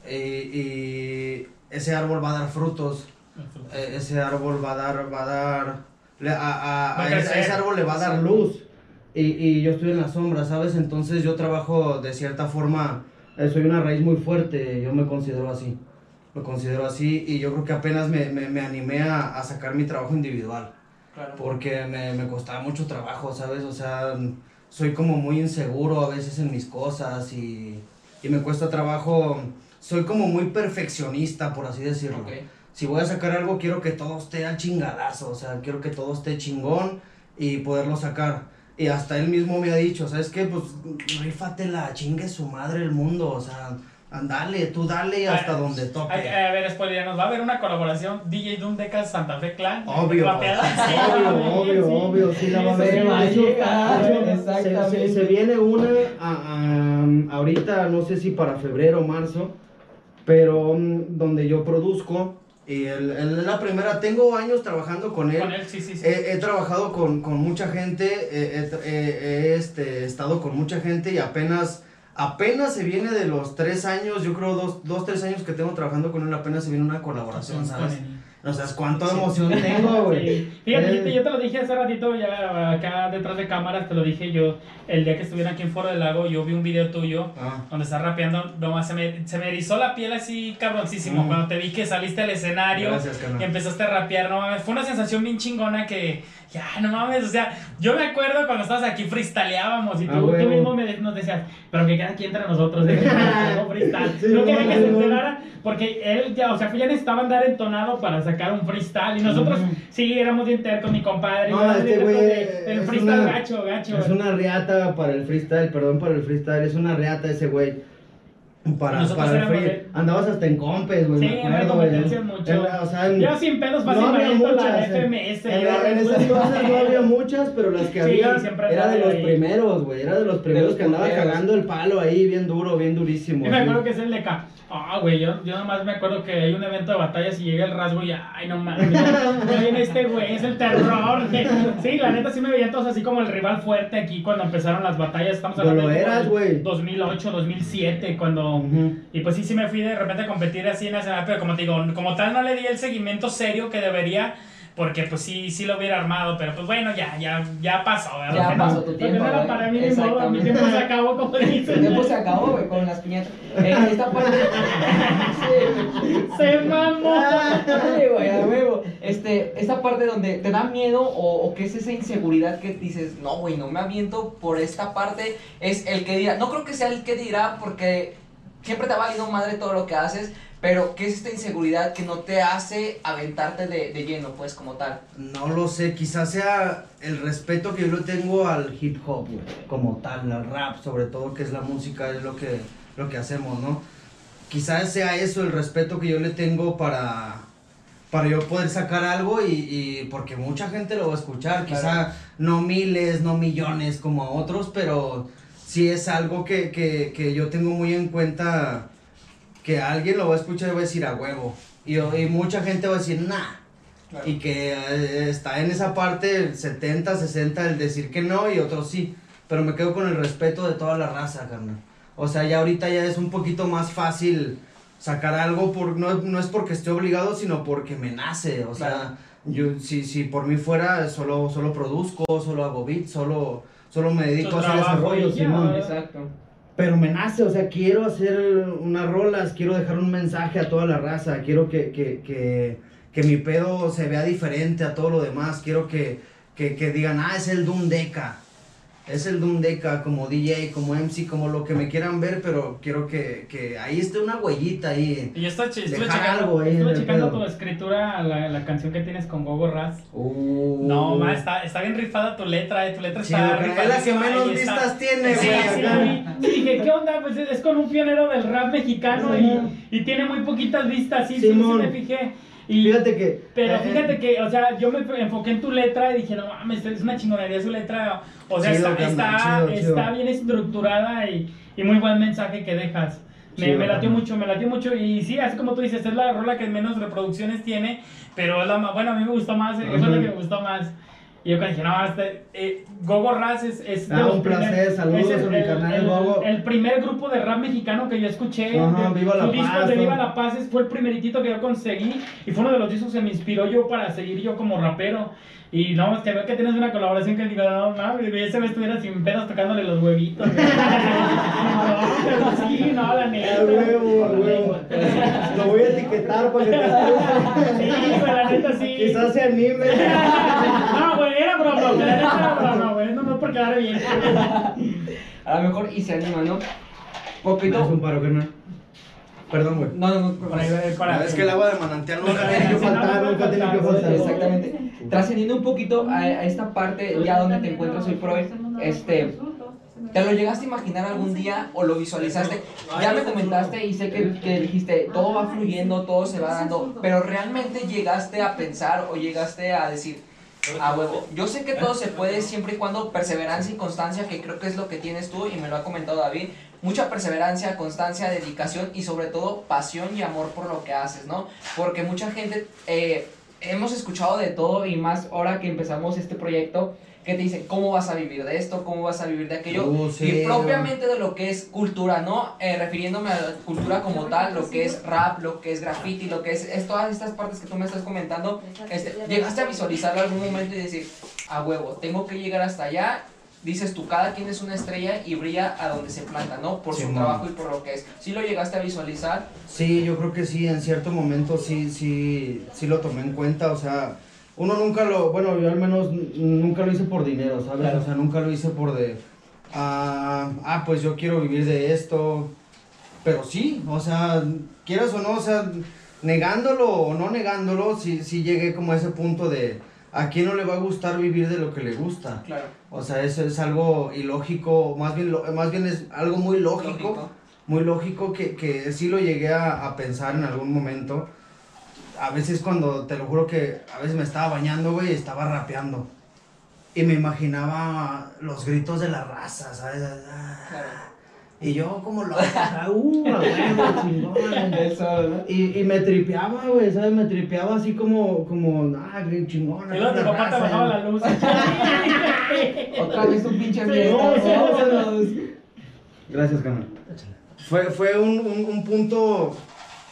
Y, y ese árbol va a dar frutos. Eh, ese árbol va a dar, va a dar, le- a, a- a a ese, crecer. ese árbol le va a dar luz. Y, y yo estoy en la sombra, ¿sabes? Entonces yo trabajo de cierta forma, eh, soy una raíz muy fuerte, yo me considero así. Lo considero así y yo creo que apenas me, me, me animé a, a sacar mi trabajo individual. Claro. Porque me, me costaba mucho trabajo, ¿sabes? O sea, soy como muy inseguro a veces en mis cosas y, y me cuesta trabajo. Soy como muy perfeccionista, por así decirlo Ok. Si voy a sacar algo, quiero que todo esté al chingadazo, o sea, quiero que todo esté chingón y poderlo sacar. Y hasta él mismo me ha dicho, ¿sabes qué? Pues rífatela, chingue su madre el mundo, o sea, Andale, tú dale hasta Ah, donde toque. Ay, A ver, spoiler, nos va a haber una colaboración DJ Doom Decas Santa Fe Clan. Obvio, obvio, obvio, sí. obvio, sí la va a ver. Se va a va a llegar, de hecho, se- exactamente. Se, se viene una a- a- ahorita, no sé si para febrero o marzo, pero mm, donde yo produzco. Y el, el- la primera, tengo años trabajando con él. Con él, sí, sí, sí. He, he trabajado con, con mucha gente, he, este, estado con mucha gente y apenas, apenas se viene de los tres años, yo creo dos, dos, tres años que tengo trabajando con él, apenas se viene una colaboración, Con ¿sabes? él. O sea, cuánta emoción tengo, güey. Sí. Fíjate, Eh, yo te- lo dije hace ratito, ya acá detrás de cámaras, te lo dije yo, el día que estuviera aquí en Foro del Lago, yo vi un video tuyo ah. donde estás rapeando, nomás se me, se me erizó la piel así cabroncísimo Mm. cuando te vi que saliste al escenario Gracias, y empezaste a rapear, no mames, fue una sensación bien chingona que, ya, no mames, o sea, yo me acuerdo cuando estabas aquí freestyleábamos y Ah, tú, tú huevo. mismo me, nos decías, pero que queda aquí entre nosotros, de freestyle, no quería que se enterara, porque él ya, o sea, ya necesitaba andar entonado para sacar un freestyle y nosotros, sí, éramos bien tercos, mi compadre, No, este güey el es freestyle una- gacho, gacho. Es una riata para el freestyle, perdón por el freestyle, es una riata ese güey. Para, Nosotros para el free. de- Andabas hasta en compes, güey. Sí, me en acuerdo, güey. competencias mucho. En- o sea, en- Yo sin pedos fácil no había aviento la muchas. en- FMS. En, en esas pues, cosas no había muchas, pero las que Sí, había siempre era de los ahí. primeros, güey. Era de los primeros los que andaba cagando el palo ahí, bien duro, bien durísimo. Yo me acuerdo que es el de acá. Ah, güey, yo, yo nomás me acuerdo que hay un evento de batallas y llega el rasgo y ay, no mames, ya ya viene este güey, es el terror. Sí, la neta sí me veían todos así como el rival fuerte aquí cuando empezaron las batallas. Estamos hablando lo eras, güey. 2008, 2007, cuando... Ujú. Y pues sí, sí me fui de repente a competir así en nacional, pero como te digo, como tal no le di el seguimiento serio que debería, porque pues sí, sí lo hubiera armado, pero pues bueno, ya, ya, ya pasó, ¿verdad? Ya pasó tu tiempo, era para mí modo, mi tiempo se acabó, como dices. El tiempo se acabó, güey, con las piñatas. Eh, esta parte. Sí, Se mamó. Dale, güey, a huevo. Este, esta parte donde te da miedo o, o que es esa inseguridad que dices, no, güey, no me aviento por esta parte, es el que dirá. No creo que sea el que dirá porque siempre te ha valido madre todo lo que haces, pero ¿qué es esta inseguridad que no te hace aventarte de, de lleno, pues, como tal? No lo sé, quizás sea el respeto que yo le tengo al hip hop, güey, como tal, al rap, sobre todo que es la música, es lo que, lo que hacemos, ¿no? Quizás sea eso el respeto que yo le tengo para, para yo poder sacar algo y, y porque mucha gente lo va a escuchar, quizá Claro. no miles, no millones como a otros, pero sí es algo que, que, que yo tengo muy en cuenta que alguien lo va a escuchar y va a decir a huevo. Y, y mucha gente va a decir, nah. Y que eh, está en esa parte, el 70, 60, el decir que no y otros sí. Pero me quedo con el respeto de toda la raza, carnal. O sea, ya ahorita ya es un poquito más fácil sacar algo, por, no, no es porque esté obligado, sino porque me nace. O sea, Claro. yo si, si por mí fuera, solo, solo produzco, solo hago beats, solo, solo me dedico a hacer desarrollo, Simón. Exacto. Pero me nace, o sea, quiero hacer unas rolas, quiero dejar un mensaje a toda la raza, quiero que, que, que, que mi pedo se vea diferente a todo lo demás, quiero que, que, que digan, ah, es el Doom Deca, es el Doom Deca como DJ, como MC, como lo que me quieran ver, pero quiero que, que ahí esté una huellita ahí. Y yo estoy, checando, algo ahí el checando tu escritura, la, la canción que tienes con Gogo Raz. Uh. No, ma, está, está bien rifada tu letra, eh, tu letra Sí, está carnal, es la que menos está- vistas tiene, Sí, güey, sí. Sí, dije, ¿qué onda? Pues es, con un pionero del rap mexicano y, y tiene muy poquitas vistas, sí, sí, sí, me fijé. Y, Fíjate que... pero eh, fíjate que, o sea, yo me enfoqué en tu letra y dije, no mames, es una chingonería su letra. O sea, Chido, está, está, chido, está bien estructurada y, y muy buen mensaje que dejas. Me, me latió mucho, me latió mucho. Y sí, así como tú dices, es la rola que menos reproducciones tiene, pero es la más, bueno, a mí me gustó más, eh, es la que me gustó más. Y yo dije, no, este, eh, Gogo Raz es, es Ah, un placer, saludos a mi carnal Gogo. el primer grupo de rap mexicano que yo escuché. Ajá, de- Viva la Paz, de ¿no? Viva la Paz fue el primeritito que yo conseguí y fue uno de los discos que me inspiró yo para seguir yo como rapero. Y no, es que veo que tienes una colaboración que digo, no güey, ese me estuviera sin pedos tocándole los huevitos. no, pero sí, no, la neta. Huevo, huevo. Lo voy a etiquetar para que te Sí, la neta sí. Quizás se anime. Era broma, güey, era broma, güey, no, no por quedar bien. A lo mejor y se anima, ¿no? Me Poquito. das un paro, carnal. Perdón, güey. No, no, no. Para, para, Es que el agua de manantial nunca tiene que faltar, no nunca tiene que faltar, faltar. Exactamente. Trascendiendo un poquito a, a esta parte, ya donde te encuentras hoy por hoy, este, ¿Te lo llegaste a imaginar algún día o lo visualizaste? Ya me comentaste y sé que, que dijiste, todo va fluyendo, todo se va dando, pero realmente llegaste a pensar o llegaste a decir, a huevo, yo sé que todo se puede siempre y cuando perseverancia y constancia, que creo que es lo que tienes tú y me lo ha comentado David, mucha perseverancia, constancia, dedicación y sobre todo pasión y amor por lo que haces, ¿no? Porque mucha gente, eh, hemos escuchado de todo y más ahora que empezamos este proyecto, que te dicen cómo vas a vivir de esto, cómo vas a vivir de aquello, sí, y propiamente de lo que es cultura, ¿no? Eh, refiriéndome a la cultura como tal, lo que es rap, lo que es graffiti, lo que es, es todas estas partes que tú me estás comentando, este, llegaste a visualizarlo en algún momento y decir, a huevo, tengo que llegar hasta allá. Dices tú, cada quien es una estrella y brilla a donde se planta, ¿no? Por su Simón. trabajo y por lo que es. Si lo llegaste a visualizar, Sí, yo creo que sí, en cierto momento sí, sí, sí lo tomé en cuenta, o sea, uno nunca lo, bueno, yo al menos nunca lo hice por dinero, ¿sabes? Claro. O sea, nunca lo hice por de, ah, ah, pues yo quiero vivir de esto, pero sí, o sea, quieras o no, o sea, negándolo o no negándolo, sí, sí llegué como a ese punto de, ¿a quién no le va a gustar vivir de lo que le gusta? claro, O sea, eso es algo ilógico, más bien, lo- más bien es algo muy lógico lógico. muy lógico que, que sí lo llegué a, a pensar en algún momento. A veces cuando, te lo juro que a veces me estaba bañando, güey, y estaba rapeando. Y me imaginaba los gritos de la raza, ¿sabes? Ah. Claro. Y yo como loco, ah, uh, chingón. Eso, ¿no? Y, y me tripeaba, güey, ¿sabes? Me tripeaba así como, como, ah, chingón. Y luego tu la papá te bajaba la luz. Otra vez un pinche vámonos. Gracias, carnal. Fue, fue un, un, un punto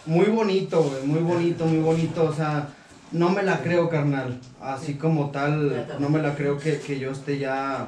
muy bonito, güey, muy bonito, muy bonito. O sea, no me la creo, carnal. Así como tal, no me la creo que, que yo esté ya...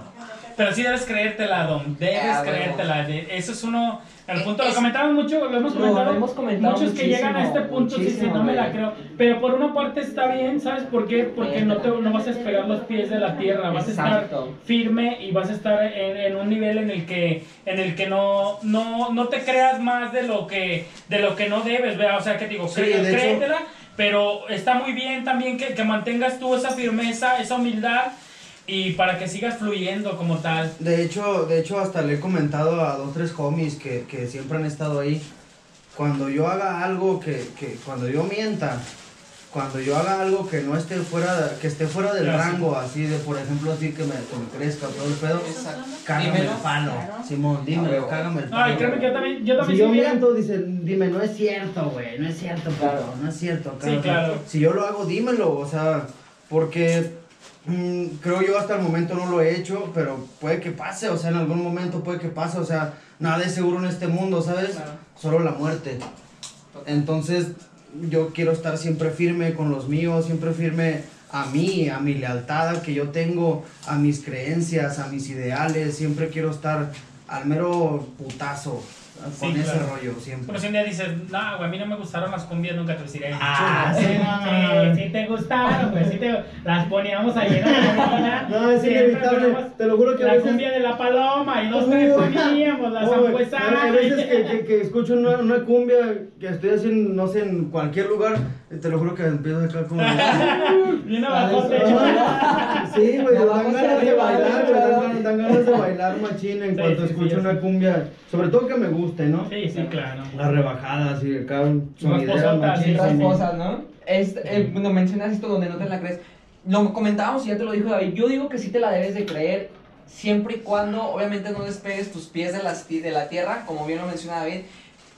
Pero sí debes creértela, Dom. Debes Ah, bueno. creértela. De- Eso es uno. El Eh, punto lo comentamos mucho, lo hemos Lo comentado. hemos comentado muchos que llegan a este punto sí, sí, muchísimo, no me la creo. Pero por una parte está bien, ¿sabes por qué? Porque no, te, no vas a despegar los pies de la tierra, vas a estar firme y vas a estar en, en un nivel en el que en el que no, no, no te creas más de lo que de lo que no debes, ¿verdad? O sea, que te digo, Sí, hecho- pero está muy bien también que, que mantengas tú esa firmeza, esa humildad y para que sigas fluyendo como tal. De hecho, de hecho hasta le he comentado a dos, tres homies que, que siempre han estado ahí. Cuando yo haga algo que, que cuando yo mienta, cuando yo haga algo que no esté fuera, que esté fuera del Claro, sí. rango, así de, por ejemplo, así que me, que me crezca todo el pedo, cágame Dímelo. el palo. Simón, dime, A huevo. cágame el palo. Ay, créeme que yo también, yo también Si yo miento, dice, dime, no es cierto, güey, no es cierto, Claro. no es cierto. Sí, claro. Si yo lo hago, dímelo, o sea, porque mm, creo yo hasta el momento no lo he hecho, pero puede que pase, o sea, en algún momento puede que pase, o sea, nada es seguro en este mundo, ¿sabes? Claro. Solo la muerte. Entonces, yo quiero estar siempre firme con los míos, siempre firme a mí, a mi lealtad que yo tengo, a mis creencias, a mis ideales, siempre quiero estar al mero putazo con Sí, ese claro. rollo, siempre. Pero si un día dices, no, güey, a mí no me gustaron las cumbias, nunca te deciré. Ah, chulas". sí, no, no, no. Sí, sí te gustaron, pues sí te las poníamos ahí en la. No, es inevitable, te lo juro que a La veces- cumbia de la paloma y dos, tres poníamos, la Oh, zampuesada. Hay veces que, que, que escucho una, una cumbia que estoy haciendo, no sé, en cualquier lugar, te lo juro que empiezo acá como... Bien abajote. Sí, güey, Me dan ganas de bailar, güey, dan, ganas- dan ganas de bailar machín en Sí, cuanto sí, sí, escucho ya una cumbia, sobre todo que me guste, ¿no? Sí, sí, claro. La rebajada, así, acá un sonidero sí, machín. Otras sí. cosas, ¿no? Es, eh, bueno, mencionas esto donde no te la crees. Lo comentábamos y ya te lo dijo David. Yo digo que sí te la debes de creer siempre y cuando, obviamente, no despegues tus pies de, las, de la tierra, como bien lo menciona David.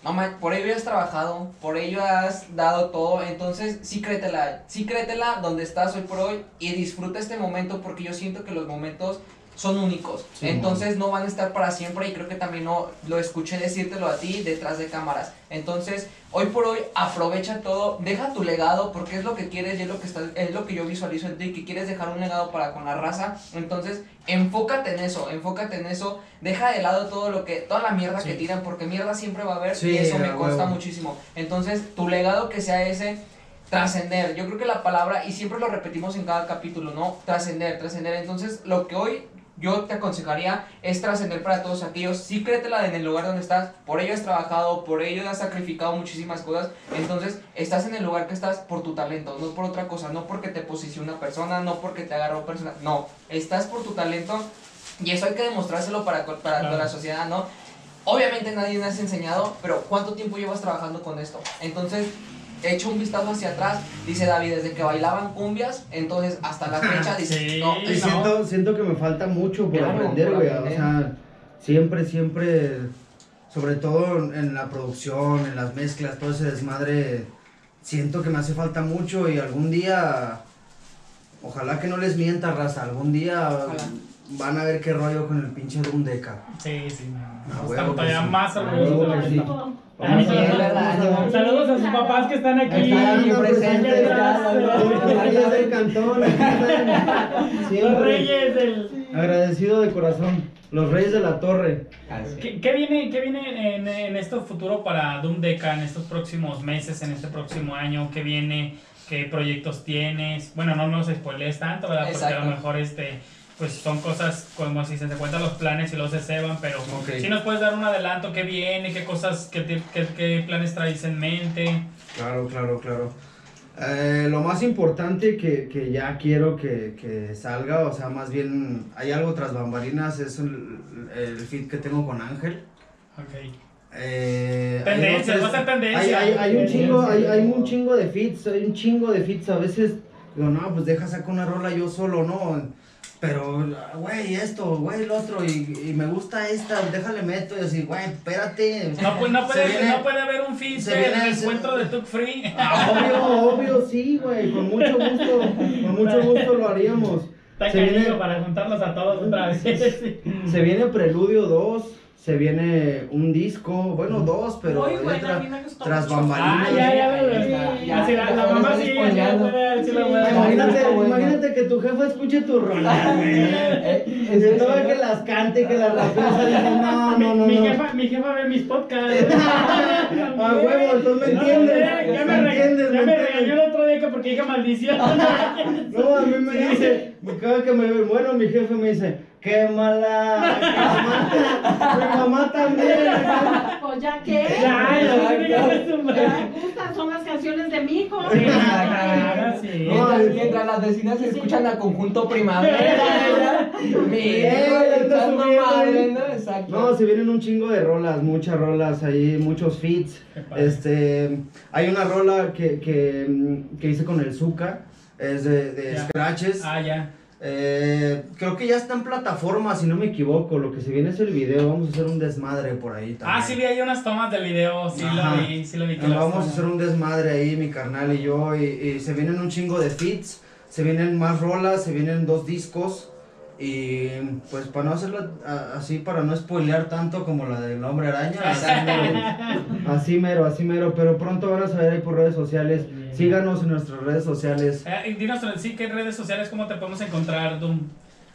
Mamá, por ello has trabajado, por ello has dado todo, entonces sí créetela, sí créetela donde estás hoy por hoy y disfruta este momento porque yo siento que los momentos son únicos, Sí, entonces no van a estar para siempre y creo que también no, lo escuché decírtelo a ti detrás de cámaras, entonces hoy por hoy aprovecha todo, deja tu legado porque es lo que quieres y es lo que, está, es lo que yo visualizo en ti, que quieres dejar un legado para con la raza, entonces enfócate en eso, enfócate en eso, deja de lado todo lo que, toda la mierda que Sí. tiran porque mierda siempre va a haber Sí, y eso me consta huevo. muchísimo, entonces tu legado que sea ese trascender. Yo creo que la palabra, y siempre lo repetimos en cada capítulo, ¿no? Trascender, trascender. Entonces, lo que hoy yo te aconsejaría es trascender para todos aquellos. Sí, créetela en el lugar donde estás. Por ello has trabajado, por ello has sacrificado muchísimas cosas. Entonces, estás en el lugar que estás por tu talento, no por otra cosa. No porque te posicione una persona, no porque te agarró persona. No, estás por tu talento. Y eso hay que demostrárselo para, para Claro. toda la sociedad, ¿no? Obviamente nadie nos ha enseñado, pero ¿cuánto tiempo llevas trabajando con esto? Entonces, he hecho un vistazo hacia atrás, dice David, desde que bailaban cumbias, entonces hasta la fecha, dice, Sí. no, Y no, siento, siento que me falta mucho por Claro, aprender, güey. O sea, siempre, siempre, sobre todo en- la producción, en las mezclas, todo ese desmadre, siento que me hace falta mucho y algún día, ojalá que no les mienta, raza, algún día Ojalá. van a ver qué rollo con el pinche Doom Deca. Sí, sí, no. Todavía más orgullosos que esto. A- a-. Saludos a sus papás que están aquí. Están, aquí presentes, Los del cantón. Los reyes del... Agradecido de corazón. Los reyes de la torre. ¿Qué, qué viene, qué viene en, en este futuro para Doom Deca en estos próximos meses, en este próximo año? ¿Qué viene? ¿Qué proyectos tienes? Bueno, no nos spoilees tanto, ¿verdad? Porque a Exacto. lo mejor este, pues son cosas como si se cuentan los planes y los se ceban, pero Ok. si nos puedes dar un adelanto, ¿qué viene? ¿Qué cosas, qué, te- qué, qué planes traes en mente? Claro, claro, claro. Eh, lo más importante que, que ya quiero que, que salga, o sea, más bien hay algo tras bambalinas, es el, el fit que tengo con Ángel. Ok. Eh, hay Tendencia, otras- va a ser tendencia. Hay, hay, hay un chingo, hay, hay un chingo de fits, hay un chingo de fits. A veces digo, no, pues deja sacar una rola yo solo, ¿no? Pero, güey, esto, güey, el otro, y, y me gusta esta, déjale meto, y así, güey, espérate. No, pues, no, puede, viene- no puede haber un del viene- se- encuentro de Tuk Free. Ah, Obvio, obvio, sí, güey, con mucho gusto, con mucho gusto lo haríamos. Está Se viene, para juntarlos a todos otra vez. Se viene Preludio 2, se viene un disco, bueno, dos, pero Muy ahí bueno, tra- a mí me gustó tras bambalinas. Ah, ya, ya, ya, Sí, la, la mamá sí, Imagínate, imagínate que tu jefa escuche tu rola, güey. Eh, Y es eso, todo ¿no? que las cante, que las rapea, no, no, no, mi, no. Jefa, mi jefa ve mis podcasts. A huevo, entonces me No, entiendes, ya, ya me entiendes, ya me regañó que porque dije maldición. No, a mí me dice, cada que me ve, bueno, mi jefe me dice, qué mala, qué mala. Mi mamá también. Pues ya que. Ya, ya, me. Ya gustan, son las canciones de mi hijo. Sí, claro, sí. Mientras, mientras las vecinas escuchan a conjunto primavera, mi hijo anda echando subiendo madre, ahí. ¿no? Exacto. No, se vienen un chingo de rolas, muchas rolas ahí, muchos padre. Este, hay una rola que, que, mm, que hice con el Zuka, es de, de Ya. scratches. Ah, ya. Eh, creo que ya está en plataforma, si no me equivoco. Lo que se viene es el video, vamos a hacer un desmadre por ahí también. Ah, sí vi ahí unas tomas del video, sí Ajá. lo vi, sí lo vi. que las vamos a hacer un desmadre ahí, mi carnal y yo, y, y se vienen un chingo de feats, se vienen más rolas, se vienen dos discos, y pues para no hacerlo así, para no spoilear tanto como la del Hombre Araña, así mero, así mero, pero pronto van a saber ahí por redes sociales, Bien. síganos en nuestras redes sociales, Eh, y dinos, sí, ¿qué redes sociales, cómo te podemos encontrar, Doom?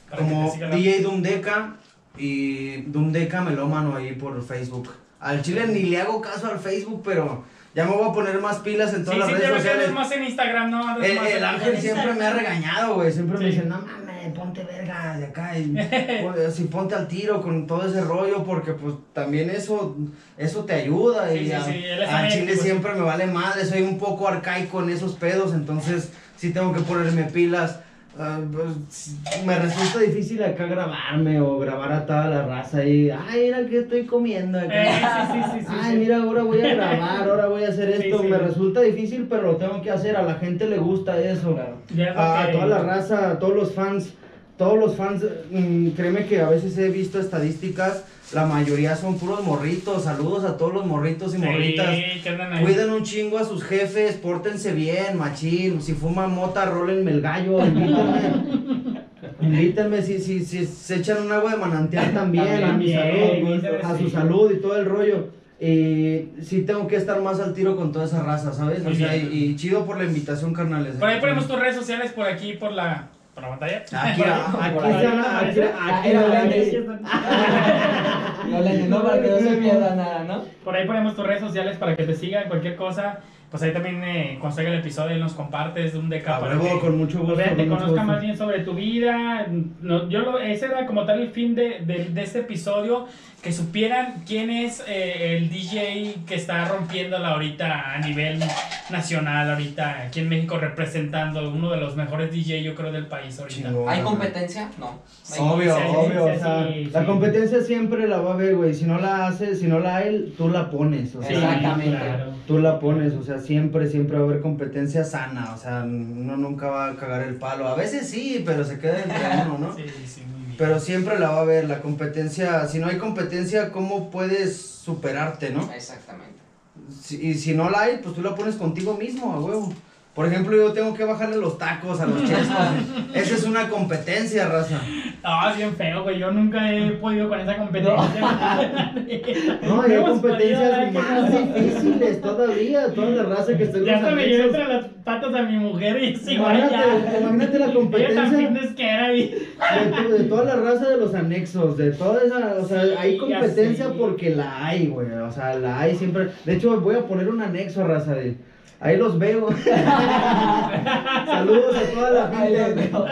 Para que como te siga la- DJ Doomdeca y Doomdeca Melómano ahí por Facebook. Al chile ni le hago caso al Facebook, pero ya me voy a poner más pilas en Sí, todas las sí, te redes sociales. más en Instagram, ¿no? El, más el en- ángel siempre me ha regañado, güey. Siempre me Sí. dice, no mames, ponte verga de acá. Y, así ponte al tiro con todo ese rollo, porque pues también eso, eso te ayuda. Sí, y sí, a- sí, amigo, chile pues. siempre me vale madre. Soy un poco arcaico en esos pedos, entonces sí tengo que ponerme pilas. Ah, pues, me resulta difícil acá grabarme o grabar a toda la raza y, ay, mira que estoy comiendo acá. Eh, sí, sí, sí, sí, Ay, mira, ahora voy a grabar, ahora voy a hacer esto. Me resulta difícil, pero lo tengo que hacer. A la gente le gusta eso. Claro. A, a toda la raza, a todos los fans. Todos los fans, mm, créeme que a veces he visto estadísticas. La mayoría son puros morritos. Saludos a todos los morritos y morritas. Sí. Cuiden un chingo a sus jefes, pórtense bien, machín. Si fuman mota, rólenme el gallo, invítenme. si, si, si se echan un agua de manantial también, a mi También, salud, invítenme, a su sí. salud y todo el rollo. Y sí tengo que estar más al tiro con toda esa raza, ¿sabes? Muy o sea, y, bien. y chido por la invitación, carnales. Por ahí ponemos tus redes sociales, por aquí, por la, por la pantalla. Aquí, aquí, no, para que no se pierda nada, ¿no? Por ahí ponemos tus redes sociales para que te sigan, cualquier cosa. Pues ahí también eh, salga el episodio él nos compartes de un deca para que con mucho gusto, pues, te con mucho conozca gusto. más bien sobre tu vida. No, yo lo- ese era como tal el fin de, de- de este episodio, que supieran quién es eh, el DJ que está rompiéndola ahorita a nivel nacional, ahorita aquí en México representando uno de los mejores DJ yo creo del país ahorita. Chingón. ¿Hay competencia? No. Hay- Obvio, sí, obvio, o sea, sí, la sí. competencia siempre la va a haber, güey, si no la hace, si no la hay, tú la pones, o sea, Exactamente. claro. tú la pones, o sea, siempre, siempre va a haber competencia sana, o sea, uno nunca va a cagar el palo, a veces sí, pero se queda entre uno, ¿no? Sí, sí, muy bien. Pero siempre la va a haber, la competencia, si no hay competencia, ¿cómo puedes superarte, no? Exactamente. Si- y si no la hay, pues tú la pones contigo mismo, a huevo. Por ejemplo, yo tengo que bajarle los tacos a los chescos. Esa es una competencia, raza. Ah, es bien feo, güey. Yo nunca he podido con esa competencia. No, hay competencias más difíciles todavía. Toda la raza que está en Ya hasta me llevé entre las patas a mi mujer y sí, güey, Imagínate, imagínate la competencia que era y... de, to- de toda la raza de los anexos, de toda esa, o sea, Sí, hay competencia porque la hay, güey, o sea, la hay siempre. De hecho, voy a poner un anexo, raza, de, ahí los veo. Saludos a toda la Ahí los gente. veo.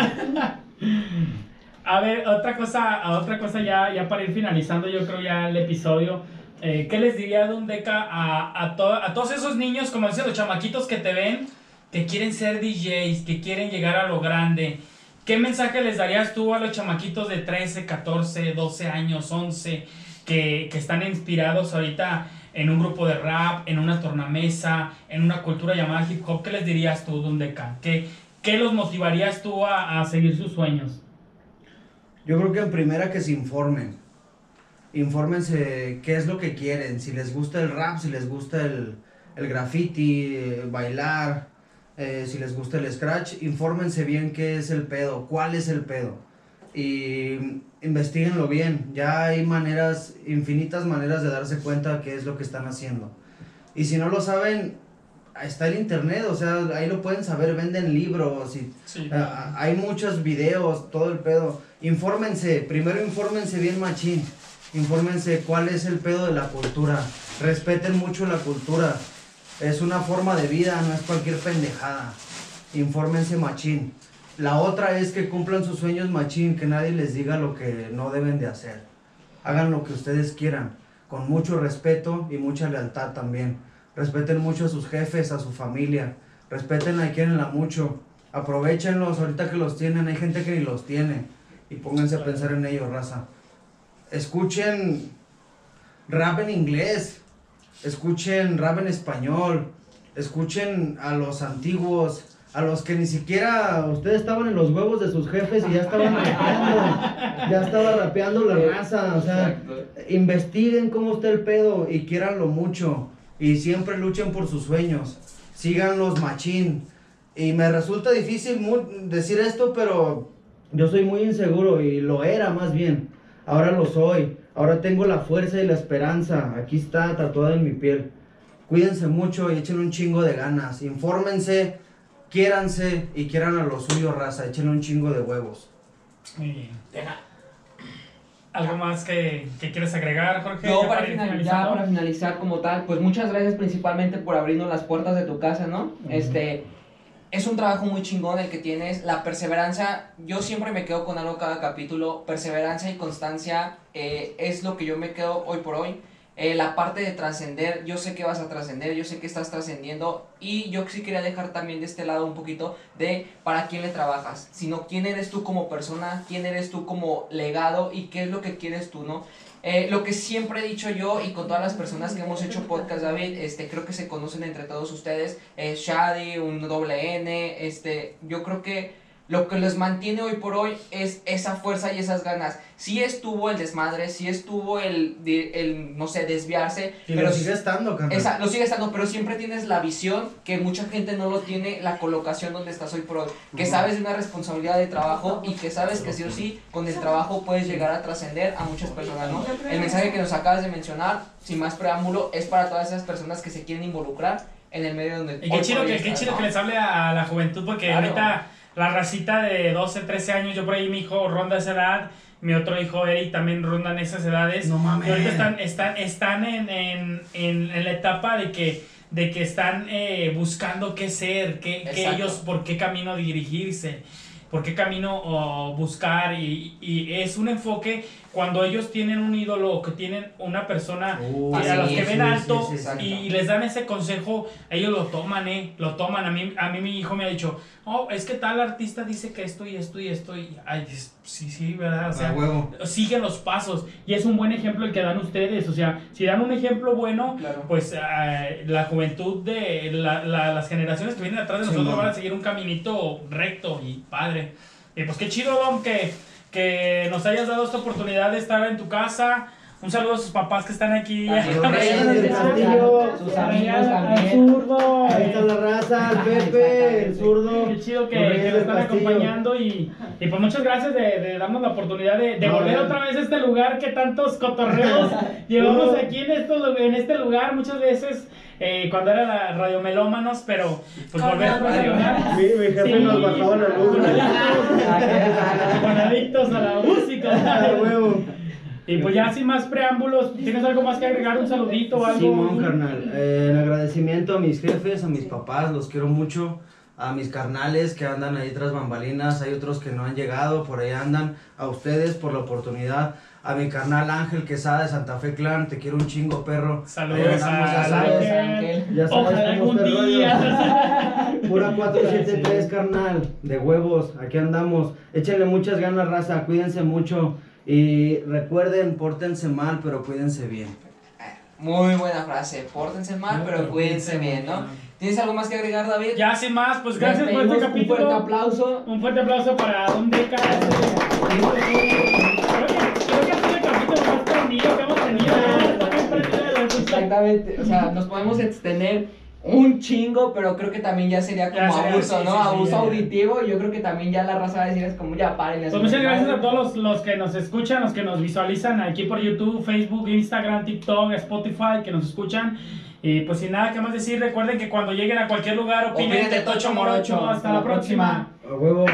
A ver, otra cosa, otra cosa ya, ya para ir finalizando, yo creo ya el episodio. Eh, ¿Qué les diría Don Deca a, a, to- a todos esos niños, como dicen los chamaquitos que te ven, que quieren ser DJs, que quieren llegar a lo grande? ¿Qué mensaje les darías tú a los chamaquitos de 13, 14, 12 años, 11, que, que están inspirados ahorita en un grupo de rap, en una tornamesa, en una cultura llamada hip hop? ¿Qué les dirías tú, Don Deca? ¿Qué, qué los motivarías tú a, a seguir sus sueños? Yo creo que en primera que se informen. Infórmense qué es lo que quieren, si les gusta el rap, si les gusta el, el graffiti, eh, bailar, eh, si les gusta el scratch, infórmense bien qué es el pedo, cuál es el pedo. Y investiguenlo bien, ya hay maneras, infinitas maneras de darse cuenta qué es lo que están haciendo. Y si no lo saben, está el internet, o sea, ahí lo pueden saber, venden libros y Sí. Ah, hay muchos videos, todo el pedo. Infórmense, primero infórmense bien machín. Infórmense cuál es el pedo de la cultura. Respeten mucho la cultura. Es una forma de vida, no es cualquier pendejada. Infórmense machín. La otra es que cumplan sus sueños machín, que nadie les diga lo que no deben de hacer. Hagan lo que ustedes quieran, con mucho respeto y mucha lealtad también. Respeten mucho a sus jefes, a su familia. Respétenla y quierenla mucho. Aprovechenlos ahorita que los tienen. Hay gente que ni los tiene. Y pónganse a pensar en ellos, raza. Escuchen rap en inglés. Escuchen rap en español. Escuchen a los antiguos. A los que ni siquiera ustedes estaban en los huevos de sus jefes y ya estaban rapeando. Ya estaba rapeando la raza. O sea, Exacto. investiguen cómo está el pedo y quiéranlo mucho. Y siempre luchen por sus sueños. Síganlos machín. Y me resulta difícil decir esto, pero yo soy muy inseguro y lo era más bien. Ahora lo soy. Ahora tengo la fuerza y la esperanza. Aquí está tatuada en mi piel. Cuídense mucho y echen un chingo de ganas. Infórmense, quiéranse y quieran a lo suyo, raza. Echen un chingo de huevos. Muy bien. ¿Algo más que, que quieres agregar, Jorge? Yo Ya para, ir final- ya finalizando. para finalizar como tal, pues muchas gracias principalmente por abrirnos las puertas de tu casa, ¿no? Este, es un trabajo muy chingón el que tienes, la perseverancia, yo siempre me quedo con algo cada capítulo, perseverancia y constancia eh, es lo que yo me quedo hoy por hoy. Eh, la parte de trascender, yo sé que vas a trascender, yo sé que estás trascendiendo y yo sí quería dejar también de este lado un poquito de para quién le trabajas, sino quién eres tú como persona, quién eres tú como legado y qué es lo que quieres tú, ¿no? Eh, lo que siempre he dicho yo y con todas las personas que hemos hecho podcast, David, este, creo que se conocen entre todos ustedes, Shadi, un doble N, este, yo creo que lo que les mantiene hoy por hoy es esa fuerza y esas ganas. Sí estuvo el desmadre, sí estuvo el, el no sé, desviarse, Y pero lo sigue estando, esa, lo sigue estando, pero siempre tienes la visión que mucha gente no lo tiene, la colocación donde estás hoy por hoy. Que sabes de una responsabilidad de trabajo y que sabes que sí o sí, con el trabajo puedes llegar a trascender a muchas personas, ¿no? El mensaje que nos acabas de mencionar, sin más preámbulo, es para todas esas personas que se quieren involucrar en el medio donde... Y hoy qué por chido, hoy que, qué chido ¿no? que les hable a la juventud, porque Claro. ahorita la racita de 12, 13 años, yo por ahí mi hijo ronda esa edad, mi otro hijo Eric también rondan esas edades. No mames. Y ahorita están, están, están en, en, en, en la etapa de que de que están eh, buscando qué ser, qué, qué ellos, por qué camino dirigirse, por qué camino oh, buscar y, y es un enfoque cuando ellos tienen un ídolo, que tienen una persona Uh, a los que ven alto sí, sí, exacto. y les dan ese consejo, ellos lo toman, eh, lo toman. A mí, a mí mi hijo me ha dicho, oh, es que tal artista dice que esto y esto y esto y, ay, sí, sí, ¿verdad? O sea, a huevo. siguen los pasos y es un buen ejemplo el que dan ustedes, o sea, si dan un ejemplo bueno, Claro. pues eh, la juventud de la- la- las generaciones que vienen atrás de nosotros van a seguir un caminito recto y padre. Y pues qué chido, Dom, que, que nos hayas dado esta oportunidad de estar en tu casa. Un saludo a sus papás que están aquí. Sus amigos al también. zurdo. Ahí está la raza, el Pepe, el zurdo. Qué chido que, nos están acompañando y, y pues muchas gracias de, de darnos la oportunidad de, de No, volver otra vez a este lugar que tantos cotorreos llevamos aquí en, estos, en este lugar muchas veces eh, cuando era la Radio Melómanos, pero pues volver a este lugar. Mi, mi jefe Sí. nos bajaba la luz. Con adictos, a la A música. Y pues ya sin más preámbulos, ¿tienes algo más que agregar? ¿Un saludito o algo? Simón, carnal. Eh, en agradecimiento a mis jefes, a mis papás, los quiero mucho. A mis carnales que andan ahí tras bambalinas, hay otros que no han llegado, por ahí andan. A ustedes por la oportunidad. A mi carnal Ángel Quesada de Santa Fe Clan, te quiero un chingo, perro. Saludos a sabes. Ángel. Ya sabes Ojalá algún día. Pura 473, carnal. De huevos, aquí andamos. Échenle muchas ganas, raza. Cuídense mucho. Y recuerden, pórtense mal, pero cuídense bien. Muy buena frase. Pórtense mal, pero cuídense bien, ¿no? ¿Tienes algo más que agregar, David? Ya sin más, pues gracias por este Un fuerte capítulo. aplauso. Un fuerte aplauso para Don Deca. Creo que ha sido el capítulo más prendido que hemos tenido. escucha. Exactamente. O sea, nos podemos extender un chingo, pero creo que también ya sería como Ya sería, abuso, sí, ¿no? sí, sí, abuso auditivo. Y yo creo que también ya la raza va a decir es como ya paren. Pues muchas gracias a todos los, los que nos escuchan, los que nos visualizan aquí por YouTube, Facebook, Instagram, TikTok, Spotify, que nos escuchan. Y pues sin nada que más decir, recuerden que cuando lleguen a cualquier lugar opinen de de Tocho Morocho. Morocho. Hasta la próxima. A huevo.